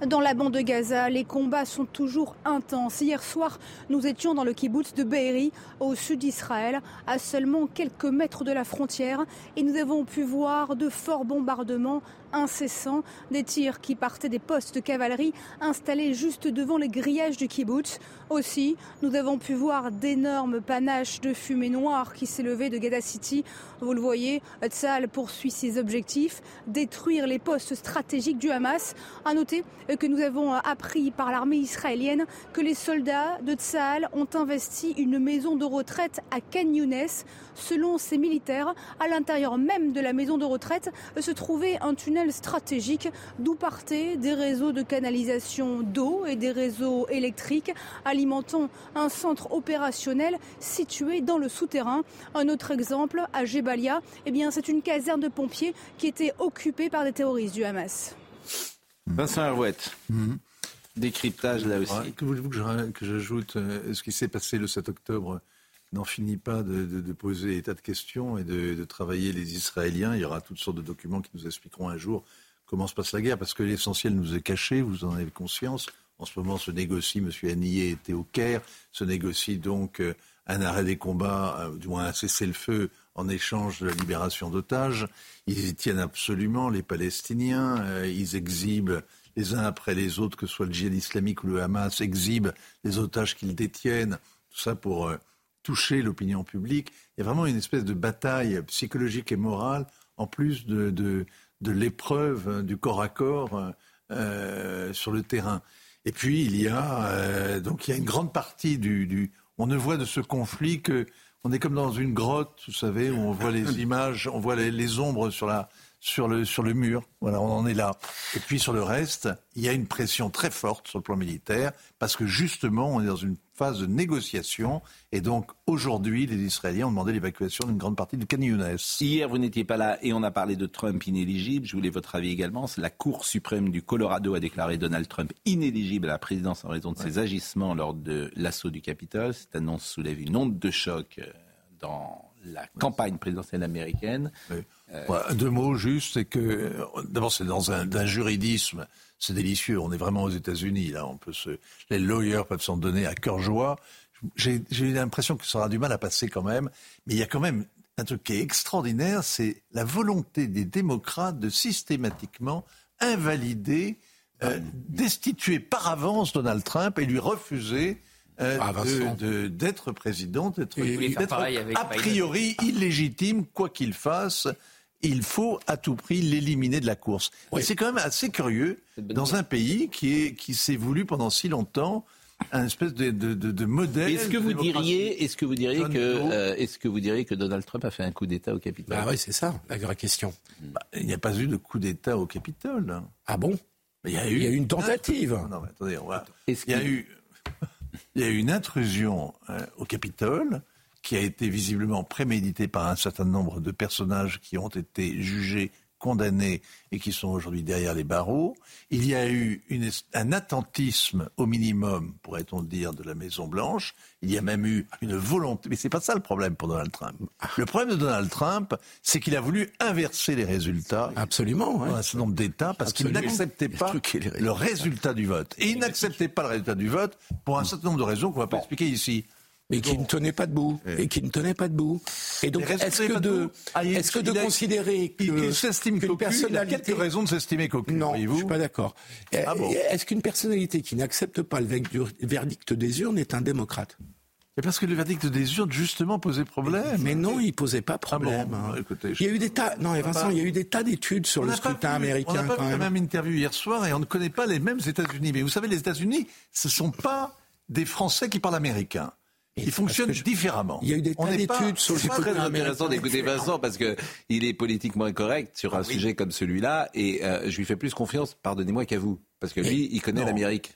Dans la bande de Gaza, les combats sont toujours intenses. Hier soir, nous étions dans le kibbutz de Be'eri, au sud d'Israël, à seulement quelques mètres de la frontière, et nous avons pu voir de forts bombardements incessants, des tirs qui partaient des postes de cavalerie installés juste devant les grillages du kibbutz. Aussi, nous avons pu voir d'énormes panaches de fumée noire qui s'élevaient de Gaza City. Vous le voyez, Tzal poursuit ses objectifs, détruire les postes stratégiques du Hamas. À noter que nous avons appris par l'armée israélienne que les soldats de Tzal ont investi une maison de retraite à Khan Younes. Selon ces militaires, à l'intérieur même de la maison de retraite se trouvait un tunnel stratégique d'où partaient des réseaux de canalisation d'eau et des réseaux électriques alimentant un centre opérationnel situé dans le souterrain. Un autre exemple à Jebalia, eh bien c'est une caserne de pompiers qui était occupée par des terroristes du Hamas. Vincent Herouette, décryptage là aussi. Ouais, que voulez-vous que j'ajoute euh, Ce qui s'est passé le 7 octobre n'en finit pas de, de- de poser tas de questions et de, travailler les Israéliens. Il y aura toutes sortes de documents qui nous expliqueront un jour comment se passe la guerre, parce que l'essentiel nous est caché, vous en avez conscience. En ce moment se négocie, M. Haniyeh était au Caire, se négocie donc euh, un arrêt des combats, euh, du moins un cessez-le-feu en échange de la libération d'otages. Ils y tiennent absolument, les Palestiniens. euh, ils exhibent les uns après les autres, que ce soit le djihad islamique ou le Hamas, exhibent les otages qu'ils détiennent. Tout ça pour toucher l'opinion publique. Il y a vraiment une espèce de bataille psychologique et morale, en plus de, de, de l'épreuve hein, du corps à corps euh, euh, sur le terrain. Et puis il y a euh, donc il y a une grande partie du, du on ne voit de ce conflit que on est comme dans une grotte, vous savez, où on voit les images, on voit les, les ombres sur la sur le sur le mur. Voilà, on en est là. Et puis sur le reste, il y a une pression très forte sur le plan militaire parce que justement, on est dans une phase de négociation et donc aujourd'hui, les Israéliens ont demandé l'évacuation d'une grande partie du Khan Younes. Hier, vous n'étiez pas là et on a parlé de Trump inéligible. Je voulais votre avis également. La Cour suprême du Colorado a déclaré Donald Trump inéligible à la présidence en raison de ses agissements lors de l'assaut du Capitole. Cette annonce soulève une onde de choc euh, dans la campagne présidentielle américaine. Euh, deux mots juste, c'est que d'abord c'est dans un, juridisme c'est délicieux. On est vraiment aux États-Unis là. On peut se, les lawyers peuvent s'en donner à cœur joie. J'ai eu l'impression que ça aura du mal à passer quand même, mais il y a quand même un truc qui est extraordinaire, c'est la volonté des démocrates de systématiquement invalider, euh, destituer par avance Donald Trump et lui refuser euh, Ah, d'être président, d'être a priori illégitime, quoi qu'il fasse. Il faut à tout prix l'éliminer de la course. C'est quand même assez curieux dans un pays qui est qui s'est voulu pendant si longtemps un espèce de, de, de- de modèle. Est-ce que vous diriez, est-ce que vous diriez John que, Doe. euh, est-ce que vous diriez que Donald Trump a fait un coup d'État au Capitole? Bah oui, c'est ça, la vraie question. Bah, il n'y a pas eu de coup d'État au Capitole. Ah bon? Il y a Il y a eu une tentative. Non, mais attendez, on va- Il y a eu, il y a eu une intrusion euh, au Capitole qui a été visiblement préméditée par un certain nombre de personnages qui ont été jugés, condamnés et qui sont aujourd'hui derrière les barreaux. Il y a eu une un attentisme au minimum, pourrait-on dire, de la Maison Blanche. Il y a même eu une volonté. Mais c'est pas ça le problème pour Donald Trump. Le problème de Donald Trump, c'est qu'il a voulu inverser les résultats. Absolument. Dans un certain nombre d'États parce qu'il n'acceptait pas le résultat du vote. Et il n'acceptait pas le résultat du vote pour un certain nombre de raisons qu'on va pas expliquer ici. Mais qui ne tenait pas debout. Et qui ne tenait pas debout. Et donc, résultats est-ce que de. Ah, est-ce que de considérer que, s'estime qu'une cocu, il a personnalité... quelques raisons de s'estimer cocu. Non, je voyez-vous. suis pas d'accord. Euh, Ah bon Est-ce qu'une personnalité qui n'accepte pas le verdict des urnes est un démocrate? Et parce que le verdict des urnes, justement, posait problème. Mais non, il posait pas problème. Ah bon hein. Écoutez, Il y a eu des tas, non, a Vincent, il y a eu des tas d'études sur On le scrutin américain On n'a pas quand vu la même. même interview hier soir et on ne connaît pas les mêmes États-Unis. Mais vous savez, les États-Unis, ce ne sont pas des Français qui parlent américain. Ils fonctionnent différemment. Il y a eu des tas d'études sur le C'est très intéressant d'écouter Vincent parce que il est politiquement incorrect sur un sujet comme celui-là et euh, je lui fais plus confiance, pardonnez-moi, qu'à vous. Parce que lui, il connaît l'Amérique.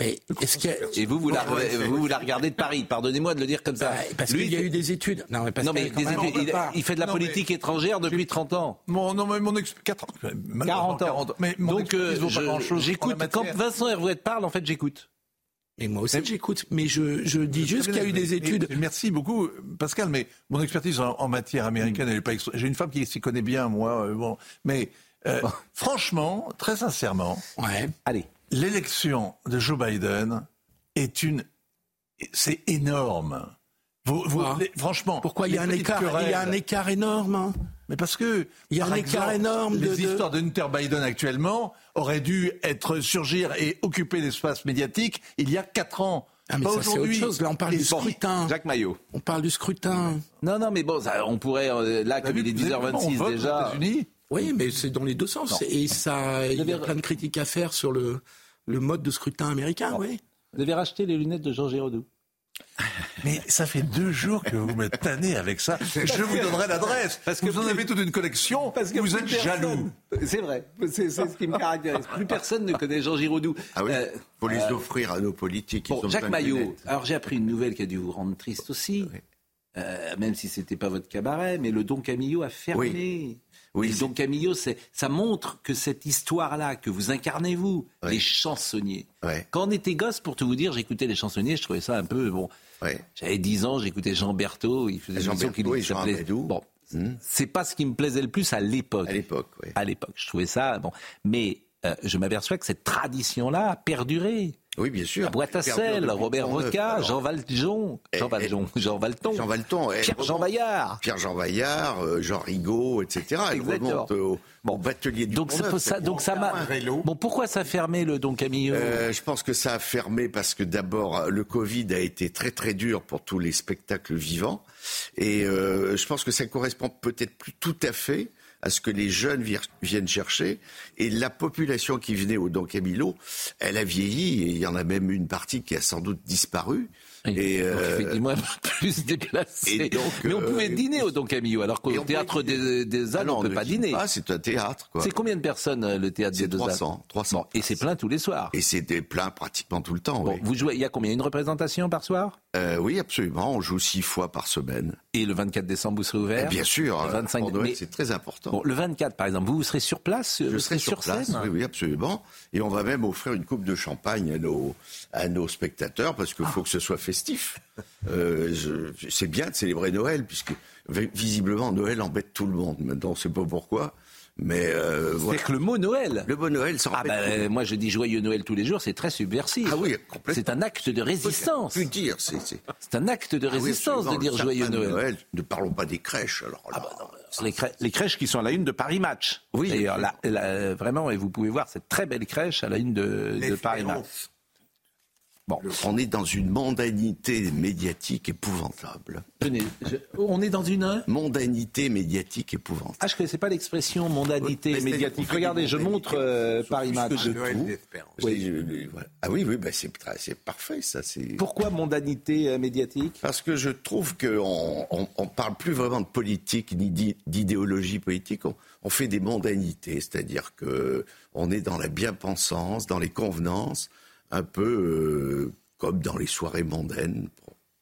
Mais qu'il a- Et vous, vous la, vous, vous la regardez de Paris. Pardonnez-moi de le dire comme ça. Bah, parce Lui, qu'il y a eu des études. Non, mais, parce non, qu'il mais des études, il, il fait de la Non, mais- politique étrangère depuis 30 ans. Mon, non, mais mon ex... 4 ans. 40 ans. Mais mon Donc, euh, je- j'écoute. Quand. Vincent Hervouet parle, en fait, j'écoute. Mais moi aussi, j'écoute. Mais je, je dis juste qu'il y a eu des études. mais- Merci beaucoup, Pascal. Mais mon expertise en, en matière américaine, elle est pas. J'ai une femme qui s'y connaît bien, moi. euh, bon, mais euh, franchement, très sincèrement, Ouais. Allez. l'élection de Joe Biden est une. C'est énorme. Vous, vous- Pourquoi les- franchement, Pourquoi il y a un écart Il y a un écart énorme. hein. Mais parce que Il y a par un écart énorme de- Les de- histoires d'Hunter Biden actuellement auraient dû être surgir et occuper l'espace médiatique il y a quatre ans. Ah, mais Pas ça, c'est autre aujourd'hui. chose. Là, on parle Et du bon, scrutin. Jacques Maillot. On parle du scrutin. Non, non, mais bon, ça, on pourrait, euh, là, comme il est avez vu comment on 10h26 vote aux déjà. États-Unis Oui, mais c'est dans les deux sens. Et ça, il y a plein de critiques à faire sur le, le mode de scrutin américain, oui. Vous avez racheté les lunettes de Jean Giraudoux. Mais ça fait deux jours que vous me tannez avec ça. Je vous donnerai l'adresse. Parce que vous en avez toute une collection. Parce que vous êtes jaloux. C'est vrai, c'est c'est ce qui me caractérise. Plus personne ne connaît Jean Giraudoux. Ah oui, Euh, faut les euh, offrir à nos politiques. ils Bon, Jacques Maillot, alors j'ai appris une nouvelle qui a dû vous rendre triste aussi, Euh, même si c'était pas votre cabaret, mais le Don Camillo a fermé. Oui, le Don Camillo, c'est- ça montre que cette histoire-là, que vous incarnez vous, les chansonniers. Quand on était gosse, pour tout vous dire, j'écoutais les chansonniers, je trouvais ça un peu bon. J'avais 10 ans, j'écoutais Jean Berthaud, il faisait Jean Berthaud et Jean. Bon, Hmm. c'est pas ce qui me plaisait le plus à l'époque. À l'époque, oui. À l'époque, je trouvais ça bon, mais euh, je m'aperçois que cette tradition-là a perduré. Oui, bien sûr. La boîte à sel, Robert 39, Roca, alors. Jean Valjean, Jean Valjean, Jean Valton, Jean Valton. elle Pierre-Jean Vaillard. Pierre-Jean Vaillard, euh, Jean Rigaud, etc. Elle remonte au, au batelier du Donc ça, c'est donc ça m'a. Bon, pourquoi ça a fermé le Don Camillo Euh, je pense que ça a fermé parce que d'abord le Covid a été très très dur pour tous les spectacles vivants et euh, je pense que ça correspond peut-être plus tout à fait à ce que les jeunes viennent chercher et la population qui venait au Don Camillo, elle a vieilli et il y en a même une partie qui a sans doute disparu. Et, Donc, euh, effectivement, plus déplacé. et donc, Mais on euh, pouvait dîner au Don Camillo, alors et qu'au théâtre des, des Ah non, on ne peut pas dîner. pas, c'est un théâtre quoi. C'est combien de personnes euh, le théâtre des C'est deux Halles 300, 300. Bon, et c'est plein tous les soirs. Et c'était plein pratiquement tout le temps. Bon, oui. vous jouez, il y a combien Une représentation par soir? Euh, oui, absolument. On joue six fois par semaine. Et le 24 décembre, vous serez ouvert? Et bien sûr, Le 25 pour Noël, mais- c'est très important. Bon, le 24, par exemple, vous, vous serez sur place Je vous serai serez sur place, scène? oui, oui, absolument. Et on va même offrir une coupe de champagne à nos, à nos spectateurs parce qu'il faut que ce soit festif. Euh, c'est bien de célébrer Noël puisque vi- visiblement Noël embête tout le monde. Maintenant, on ne sait pas pourquoi. Mais euh, C'est que le mot Noël. Le mot Noël, ça Ah bah, moi je dis joyeux Noël tous les jours, c'est très subversif. Ah oui, complètement. C'est un acte de résistance. Plus dire, c'est un acte de Ah résistance de dire joyeux de Noël. Ne parlons pas des crèches. Alors là, Les, crè- les crèches qui sont à la une de Paris Match. Oui. D'ailleurs, là, vraiment, et vous pouvez voir cette très belle crèche à la une de, de Paris Match. Bon. On est dans une mondanité médiatique épouvantable. Tenez, je- on est dans une mondanité médiatique épouvantable. Ah, je ne connaissais pas l'expression mondanité Oui, médiatique. Regardez, je montre euh, Paris Match. de tout. Oui, je- voilà. Ah oui, oui, bah c'est parfait, ça. c'est- Pourquoi mondanité euh, médiatique? Parce que je trouve qu'on on, on parle plus vraiment de politique ni d'i- d'idéologie politique. On, on fait des mondanités, c'est-à-dire que on est dans la bien-pensance, dans les convenances, un peu euh, comme dans les soirées mondaines.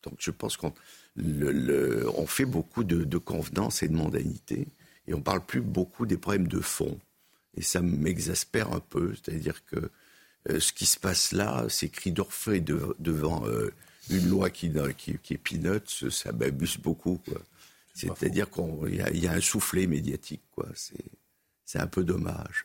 Donc je pense qu'on le- le- on fait beaucoup de, de convenances et de mondanités, et on parle plus beaucoup des problèmes de fond. Et ça m'exaspère un peu, c'est-à-dire que euh, ce qui se passe là, ces cris d'orfraie de- devant euh, une loi qui, qui, qui est peanuts, ça m'abuse beaucoup. C'est-à-dire qu'il y, y a un soufflet médiatique. quoi. C'est un peu dommage.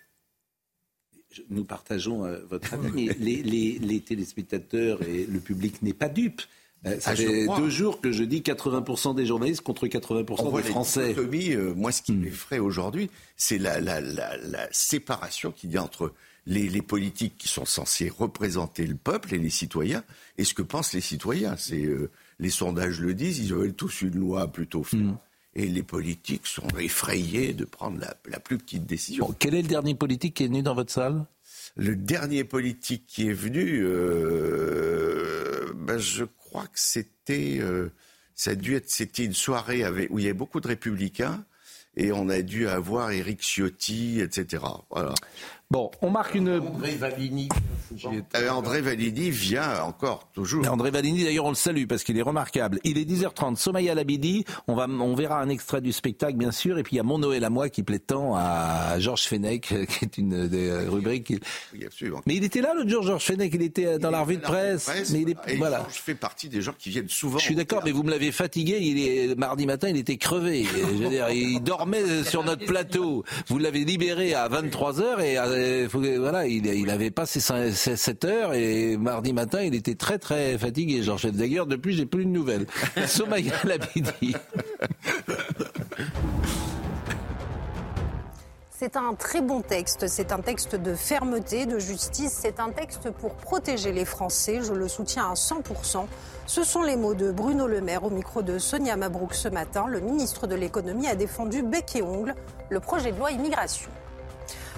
Nous partageons euh, votre avis, mais les, les- les téléspectateurs et le public n'est pas dupe. Euh, ça Ah, fait deux jours que je dis 80% des journalistes contre 80% On voit des Français. euh, moi, ce qui m'effraie aujourd'hui, c'est la, la, la, la séparation qu'il y a entre les, les politiques qui sont censés représenter le peuple et les citoyens et ce que pensent les citoyens. C'est euh, les sondages le disent, ils veulent tous une loi plutôt ferme. Et les politiques sont effrayés de prendre la, la plus petite décision. Quel est le dernier politique qui est venu dans votre salle? Le dernier politique qui est venu, euh, ben, je crois que c'était, euh, ça a dû être, c'était une soirée avec, où il y avait beaucoup de républicains et on a dû avoir Éric Ciotti, etc. Voilà. Bon, on marque une. André Valigny. Euh, André Validi vient encore, toujours. Et André Valini, d'ailleurs, on le salue parce qu'il est remarquable. Il est 10h30, Somaya Labidi. On, va, on verra un extrait du spectacle, bien sûr. Et puis il y a Mon Noël à moi qui plaît tant à Georges Fenech, qui est une des euh, rubriques. qui- Oui, absolument. Mais il était là, l'autre jour, Georges Fenech. Il était euh, dans la revue de presse. mais il est, et voilà. je fais partie des gens qui viennent souvent. Je suis d'accord, mais vous me l'avez fatigué. Il est mardi matin, il était crevé. Je veux dire, il dormait sur notre plateau. Vous l'avez libéré à 23 h et euh, faut que- voilà, il, il avait pas ses 7 heures et mardi matin, il était très très fatigué. Georges D'ailleurs, depuis, j'ai plus de nouvelles. Somaya Labidi. C'est un très bon texte, c'est un texte de fermeté, de justice, c'est un texte pour protéger les Français, je le soutiens à 100%. Ce sont les mots de Bruno Le Maire au micro de Sonia Mabrouk ce matin. Le ministre de l'économie a défendu bec et ongle le projet de loi immigration.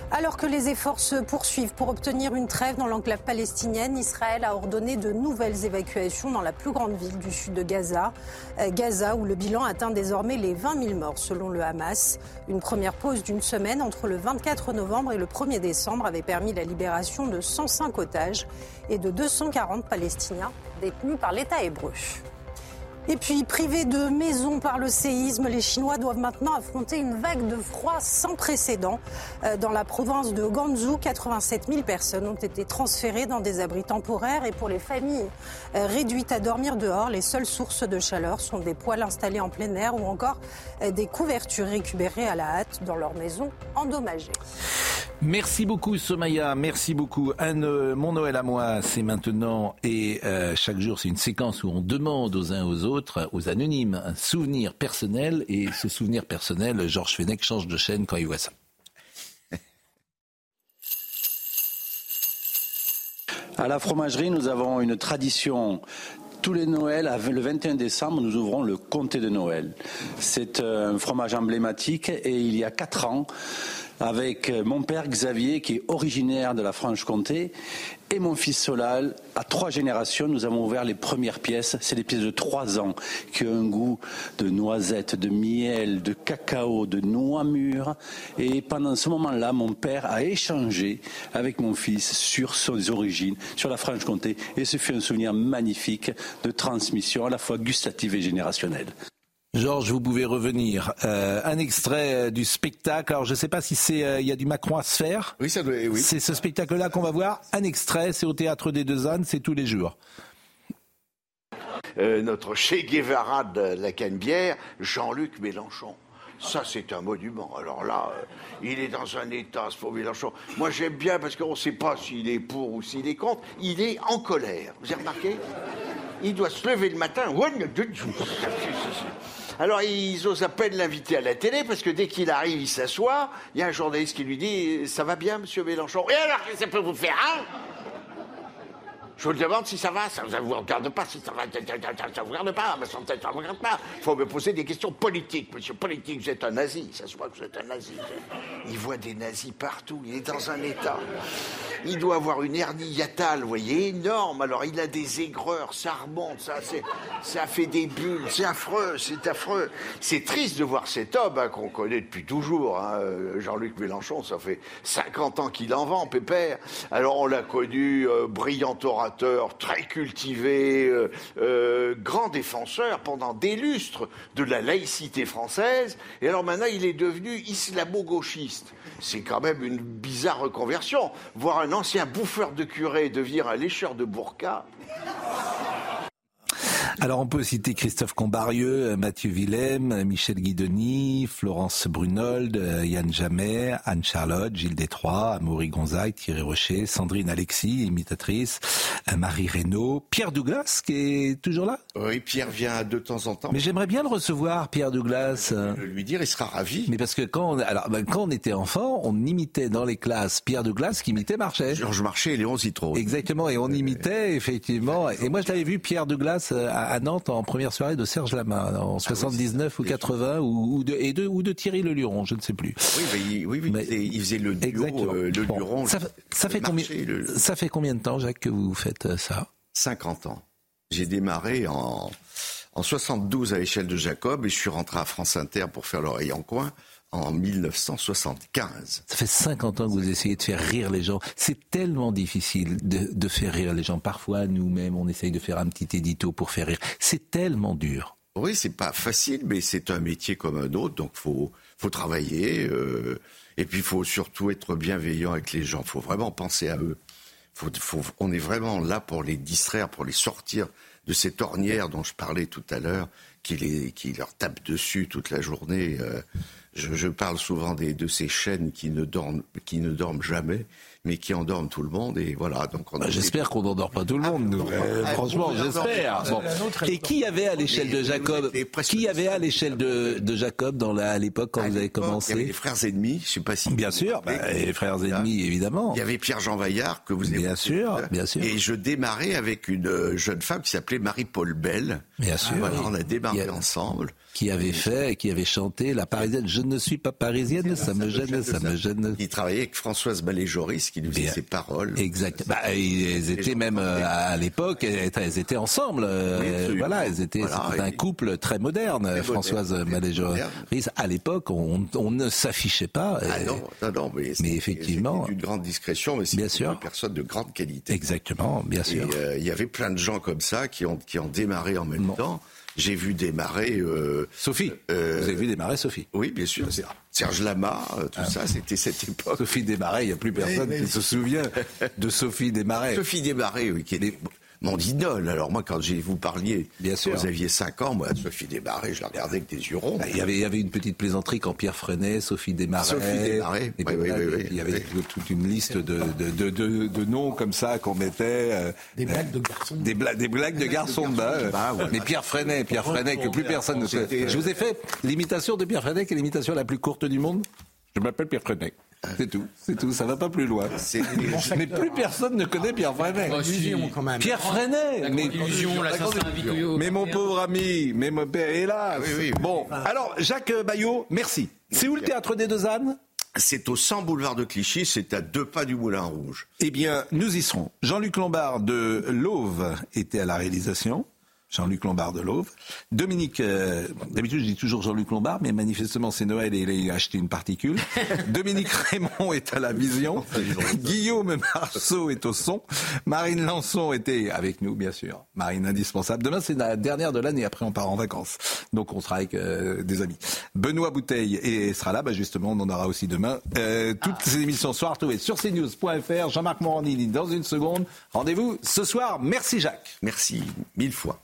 Alors que les efforts se poursuivent pour obtenir une trêve dans l'enclave palestinienne, Israël a ordonné de nouvelles évacuations dans la plus grande ville du sud de Gaza. Euh, Gaza, où le bilan atteint désormais les 20 000 morts selon le Hamas. Une première pause d'une semaine entre le 24 novembre et le 1er décembre avait permis la libération de 105 otages et de 240 Palestiniens détenus par l'État hébreu. Et puis, privés de maisons par le séisme, les Chinois doivent maintenant affronter une vague de froid sans précédent. Euh, Dans la province de Ganzhou, 87 000 personnes ont été transférées dans des abris temporaires. Et pour les familles euh, réduites à dormir dehors, les seules sources de chaleur sont des poêles installées en plein air ou encore euh, des couvertures récupérées à la hâte dans leurs maisons endommagées. Merci beaucoup Somaya, merci beaucoup. Euh, mon Noël à moi, c'est maintenant et euh, chaque jour c'est une séquence où on demande aux uns aux autres, aux anonymes, un souvenir personnel et ce souvenir personnel, Georges Fenech change de chaîne quand il voit ça. À la fromagerie, nous avons une tradition. Tous les Noëls, le 21 décembre, nous ouvrons le comté de Noël. C'est un fromage emblématique et il y a quatre ans, avec mon père Xavier, qui est originaire de la Franche-Comté, et mon fils Solal, à trois générations, nous avons ouvert les premières pièces. C'est des pièces de trois ans qui ont un goût de noisettes, de miel, de cacao, de noix mûres. Et pendant ce moment-là, mon père a échangé avec mon fils sur ses origines, sur la Franche-Comté. Et ce fut un souvenir magnifique de transmission à la fois gustative et générationnelle. Georges, vous pouvez revenir. Euh, un extrait euh, du spectacle. Alors, je ne sais pas si c'est euh, il y a du Macron à se faire. Oui, ça doit. Oui. C'est ce spectacle-là qu'on va voir. Un extrait, c'est au théâtre des Deux Ânes, c'est tous les jours. Euh, notre Che Guevara de la Canebière, Jean-Luc Mélenchon. Ça, c'est un monument. Alors là, euh, il est dans un état, ce pauvre Mélenchon. Moi, j'aime bien parce qu'on ne sait pas s'il est pour ou s'il est contre. Il est en colère. Vous avez remarqué? Il doit se lever le matin. Alors, ils osent à peine l'inviter à la télé parce que dès qu'il arrive, il s'assoit. Il y a un journaliste qui lui dit Ça va bien, monsieur Mélenchon? Et alors, ça peut vous faire un je vous demande si ça va, ça ne vous regarde pas, si ça ne vous regarde pas, mais ça ne vous regarde pas. Il faut me poser des questions politiques, monsieur politique, vous êtes un nazi, ça se voit que vous êtes un nazi. Il voit des nazis partout, il est dans un état. Il doit avoir une hernie hiatale, vous voyez, énorme. Alors il a des aigreurs, ça remonte, ça, fait des bulles, c'est affreux, c'est affreux. C'est triste de voir cet homme hein, qu'on connaît depuis toujours, hein, Jean-Luc Mélenchon, ça fait 50 ans qu'il en vend, pépère. Alors on l'a connu, euh, brillant orateur très cultivé, euh, euh, grand défenseur pendant des lustres de la laïcité française. Et alors maintenant, il est devenu islamo-gauchiste. C'est quand même une bizarre reconversion. Voir un ancien bouffeur de curé devenir un lécheur de burqa. Alors on peut citer Christophe Combarieux, Mathieu Willem, Michel Guidoni, Florence Brunold, Yann Jamet, Anne-Charlotte, Gilles Détroit, Amaury Gonzague, Thierry Rocher, Sandrine Alexis, imitatrice, Marie Reynaud, Pierre Douglas qui est toujours là? Oui, Pierre vient de temps en temps. Mais j'aimerais bien le recevoir, Pierre Douglas. Je lui dire, il sera ravi. Mais parce que quand on, alors, ben, quand on était enfant, on imitait dans les classes Pierre Douglas qui imitait Marchais. Georges Marchais et Léon Zitrone. Exactement, et on imitait effectivement. Et moi je l'avais vu Pierre Douglas à Nantes en première soirée de Serge Lama en 79 ah ou 80 ou, de, et de, ou de Thierry Le Luron, je ne sais plus. Oui, oui, oui, il faisait le duo, euh, le Luron. Ça, fait combien, ça fait combien de temps, Jacques, que vous faites euh, ça? 50 ans. J'ai démarré en, en 72 à l'échelle de Jacob et je suis rentré à France Inter pour faire l'oreille en coin en 1975. Ça fait 50 ans que vous essayez de faire rire les gens. C'est tellement difficile de, de, faire rire les gens. Parfois, nous-mêmes, on essaye de faire un petit édito pour faire rire. C'est tellement dur. Oui, c'est pas facile, mais c'est un métier comme un autre, donc faut faut travailler. Euh, et puis, il faut surtout être bienveillant avec les gens. Il faut vraiment penser à eux. Faut, faut, on est vraiment là pour les distraire, pour les sortir de cette ornière dont je parlais tout à l'heure, qui, les, qui leur tape dessus toute la journée. Euh, je, je, parle souvent des, de ces chaînes qui ne dorment, qui ne dorment jamais mais qui endorment tout le monde. Et voilà. Donc bah, j'espère qu'on n'endort pas tout le monde. Nous. Ah, franchement, j'espère. Bon. Et qui avait à l'échelle de Jacob Qui avait à l'échelle de, de, Jacob dans la, à l'époque quand vous avez commencé Il y avait les frères ennemis. Je sais pas si. Bien sûr. Bah, les frères ennemis, évidemment. Il y avait Pierre-Jean Vaillard que vous avez. Bien sûr. Bien sûr. Et je démarrais avec une euh, jeune femme qui s'appelait Marie-Paul Bell. Bien sûr. on a démarré ensemble qui avait fait, qui avait chanté la parisienne. Je ne suis pas parisienne, ça, me gêne, ça me gêne. Il travaillait avec Françoise Ballet-Joris qui lui faisait ses paroles. Exact. Bah, elles étaient même euh, à l'époque, elles étaient ensemble. Euh, voilà, elles étaient un couple très moderne. Françoise Ballet-Joris. À l'époque, on, on, ne s'affichait pas. Ah non, non, non, mais, mais effectivement, une grande discrétion, mais c'est une personne de grande qualité. Exactement, bien sûr. Euh, il y avait plein de gens comme ça qui ont qui ont démarré en même temps j'ai vu démarrer. Euh, Sophie. Euh, Vous avez vu démarrer Sophie Oui, bien sûr. Serge Lama, euh, tout ah. ça, c'était cette époque. Sophie Desmarais, il n'y a plus personne qui se souvient de Sophie Desmarais. Sophie Desmarais, oui, qui est mon idole. Alors moi, quand vous parliez, Bien sûr. vous aviez 5 ans, moi, Sophie Desmarais, je la regardais avec des yeux ronds. Bah, il, y avait, il y avait une petite plaisanterie quand Pierre Freinet, Sophie Desmarais. Sophie Desmarais, oui, oui, oui, Il y avait toute une liste de, de, de, de noms comme ça qu'on mettait. Euh, des blagues de garçons. Des, blagues, des blagues de garçons de bas. Mais Pierre Freinet, Pierre Freinet, que plus personne ne sait. Je vous ai fait l'imitation de Pierre Freinet, qui est l'imitation la plus courte du monde. Je m'appelle Pierre Freinet. C'est tout, c'est tout, ça va pas plus loin. Mais plus personne ne connaît Pierre Freinet. Pierre Freinet mais, mais mon pauvre ami, mais mon père est là. Bon, alors Jacques Bayot, merci. C'est où le théâtre des Deux Ânes? C'est au 100 boulevard de Clichy, c'est à deux pas du Moulin Rouge. Eh bien, nous y serons. Jean-Luc Lombard de l'Auve était à la réalisation. Jean-Luc Lombard de l'Auve. Dominique, euh, d'habitude je dis toujours Jean-Luc Lombard, mais manifestement c'est Noël et il a acheté une particule. Dominique Raymond est à la vision. Guillaume Marceau est au son. Marine Lançon était avec nous, bien sûr. Marine indispensable. Demain c'est la dernière de l'année, après on part en vacances. Donc on sera avec euh, des amis. Benoît Bouteille et sera là, bah justement on en aura aussi demain. Euh, toutes ces émissions soir retrouvées sur cnews.fr. Jean-Marc Morandini dans une seconde. Rendez-vous ce soir. Merci Jacques. Merci mille fois.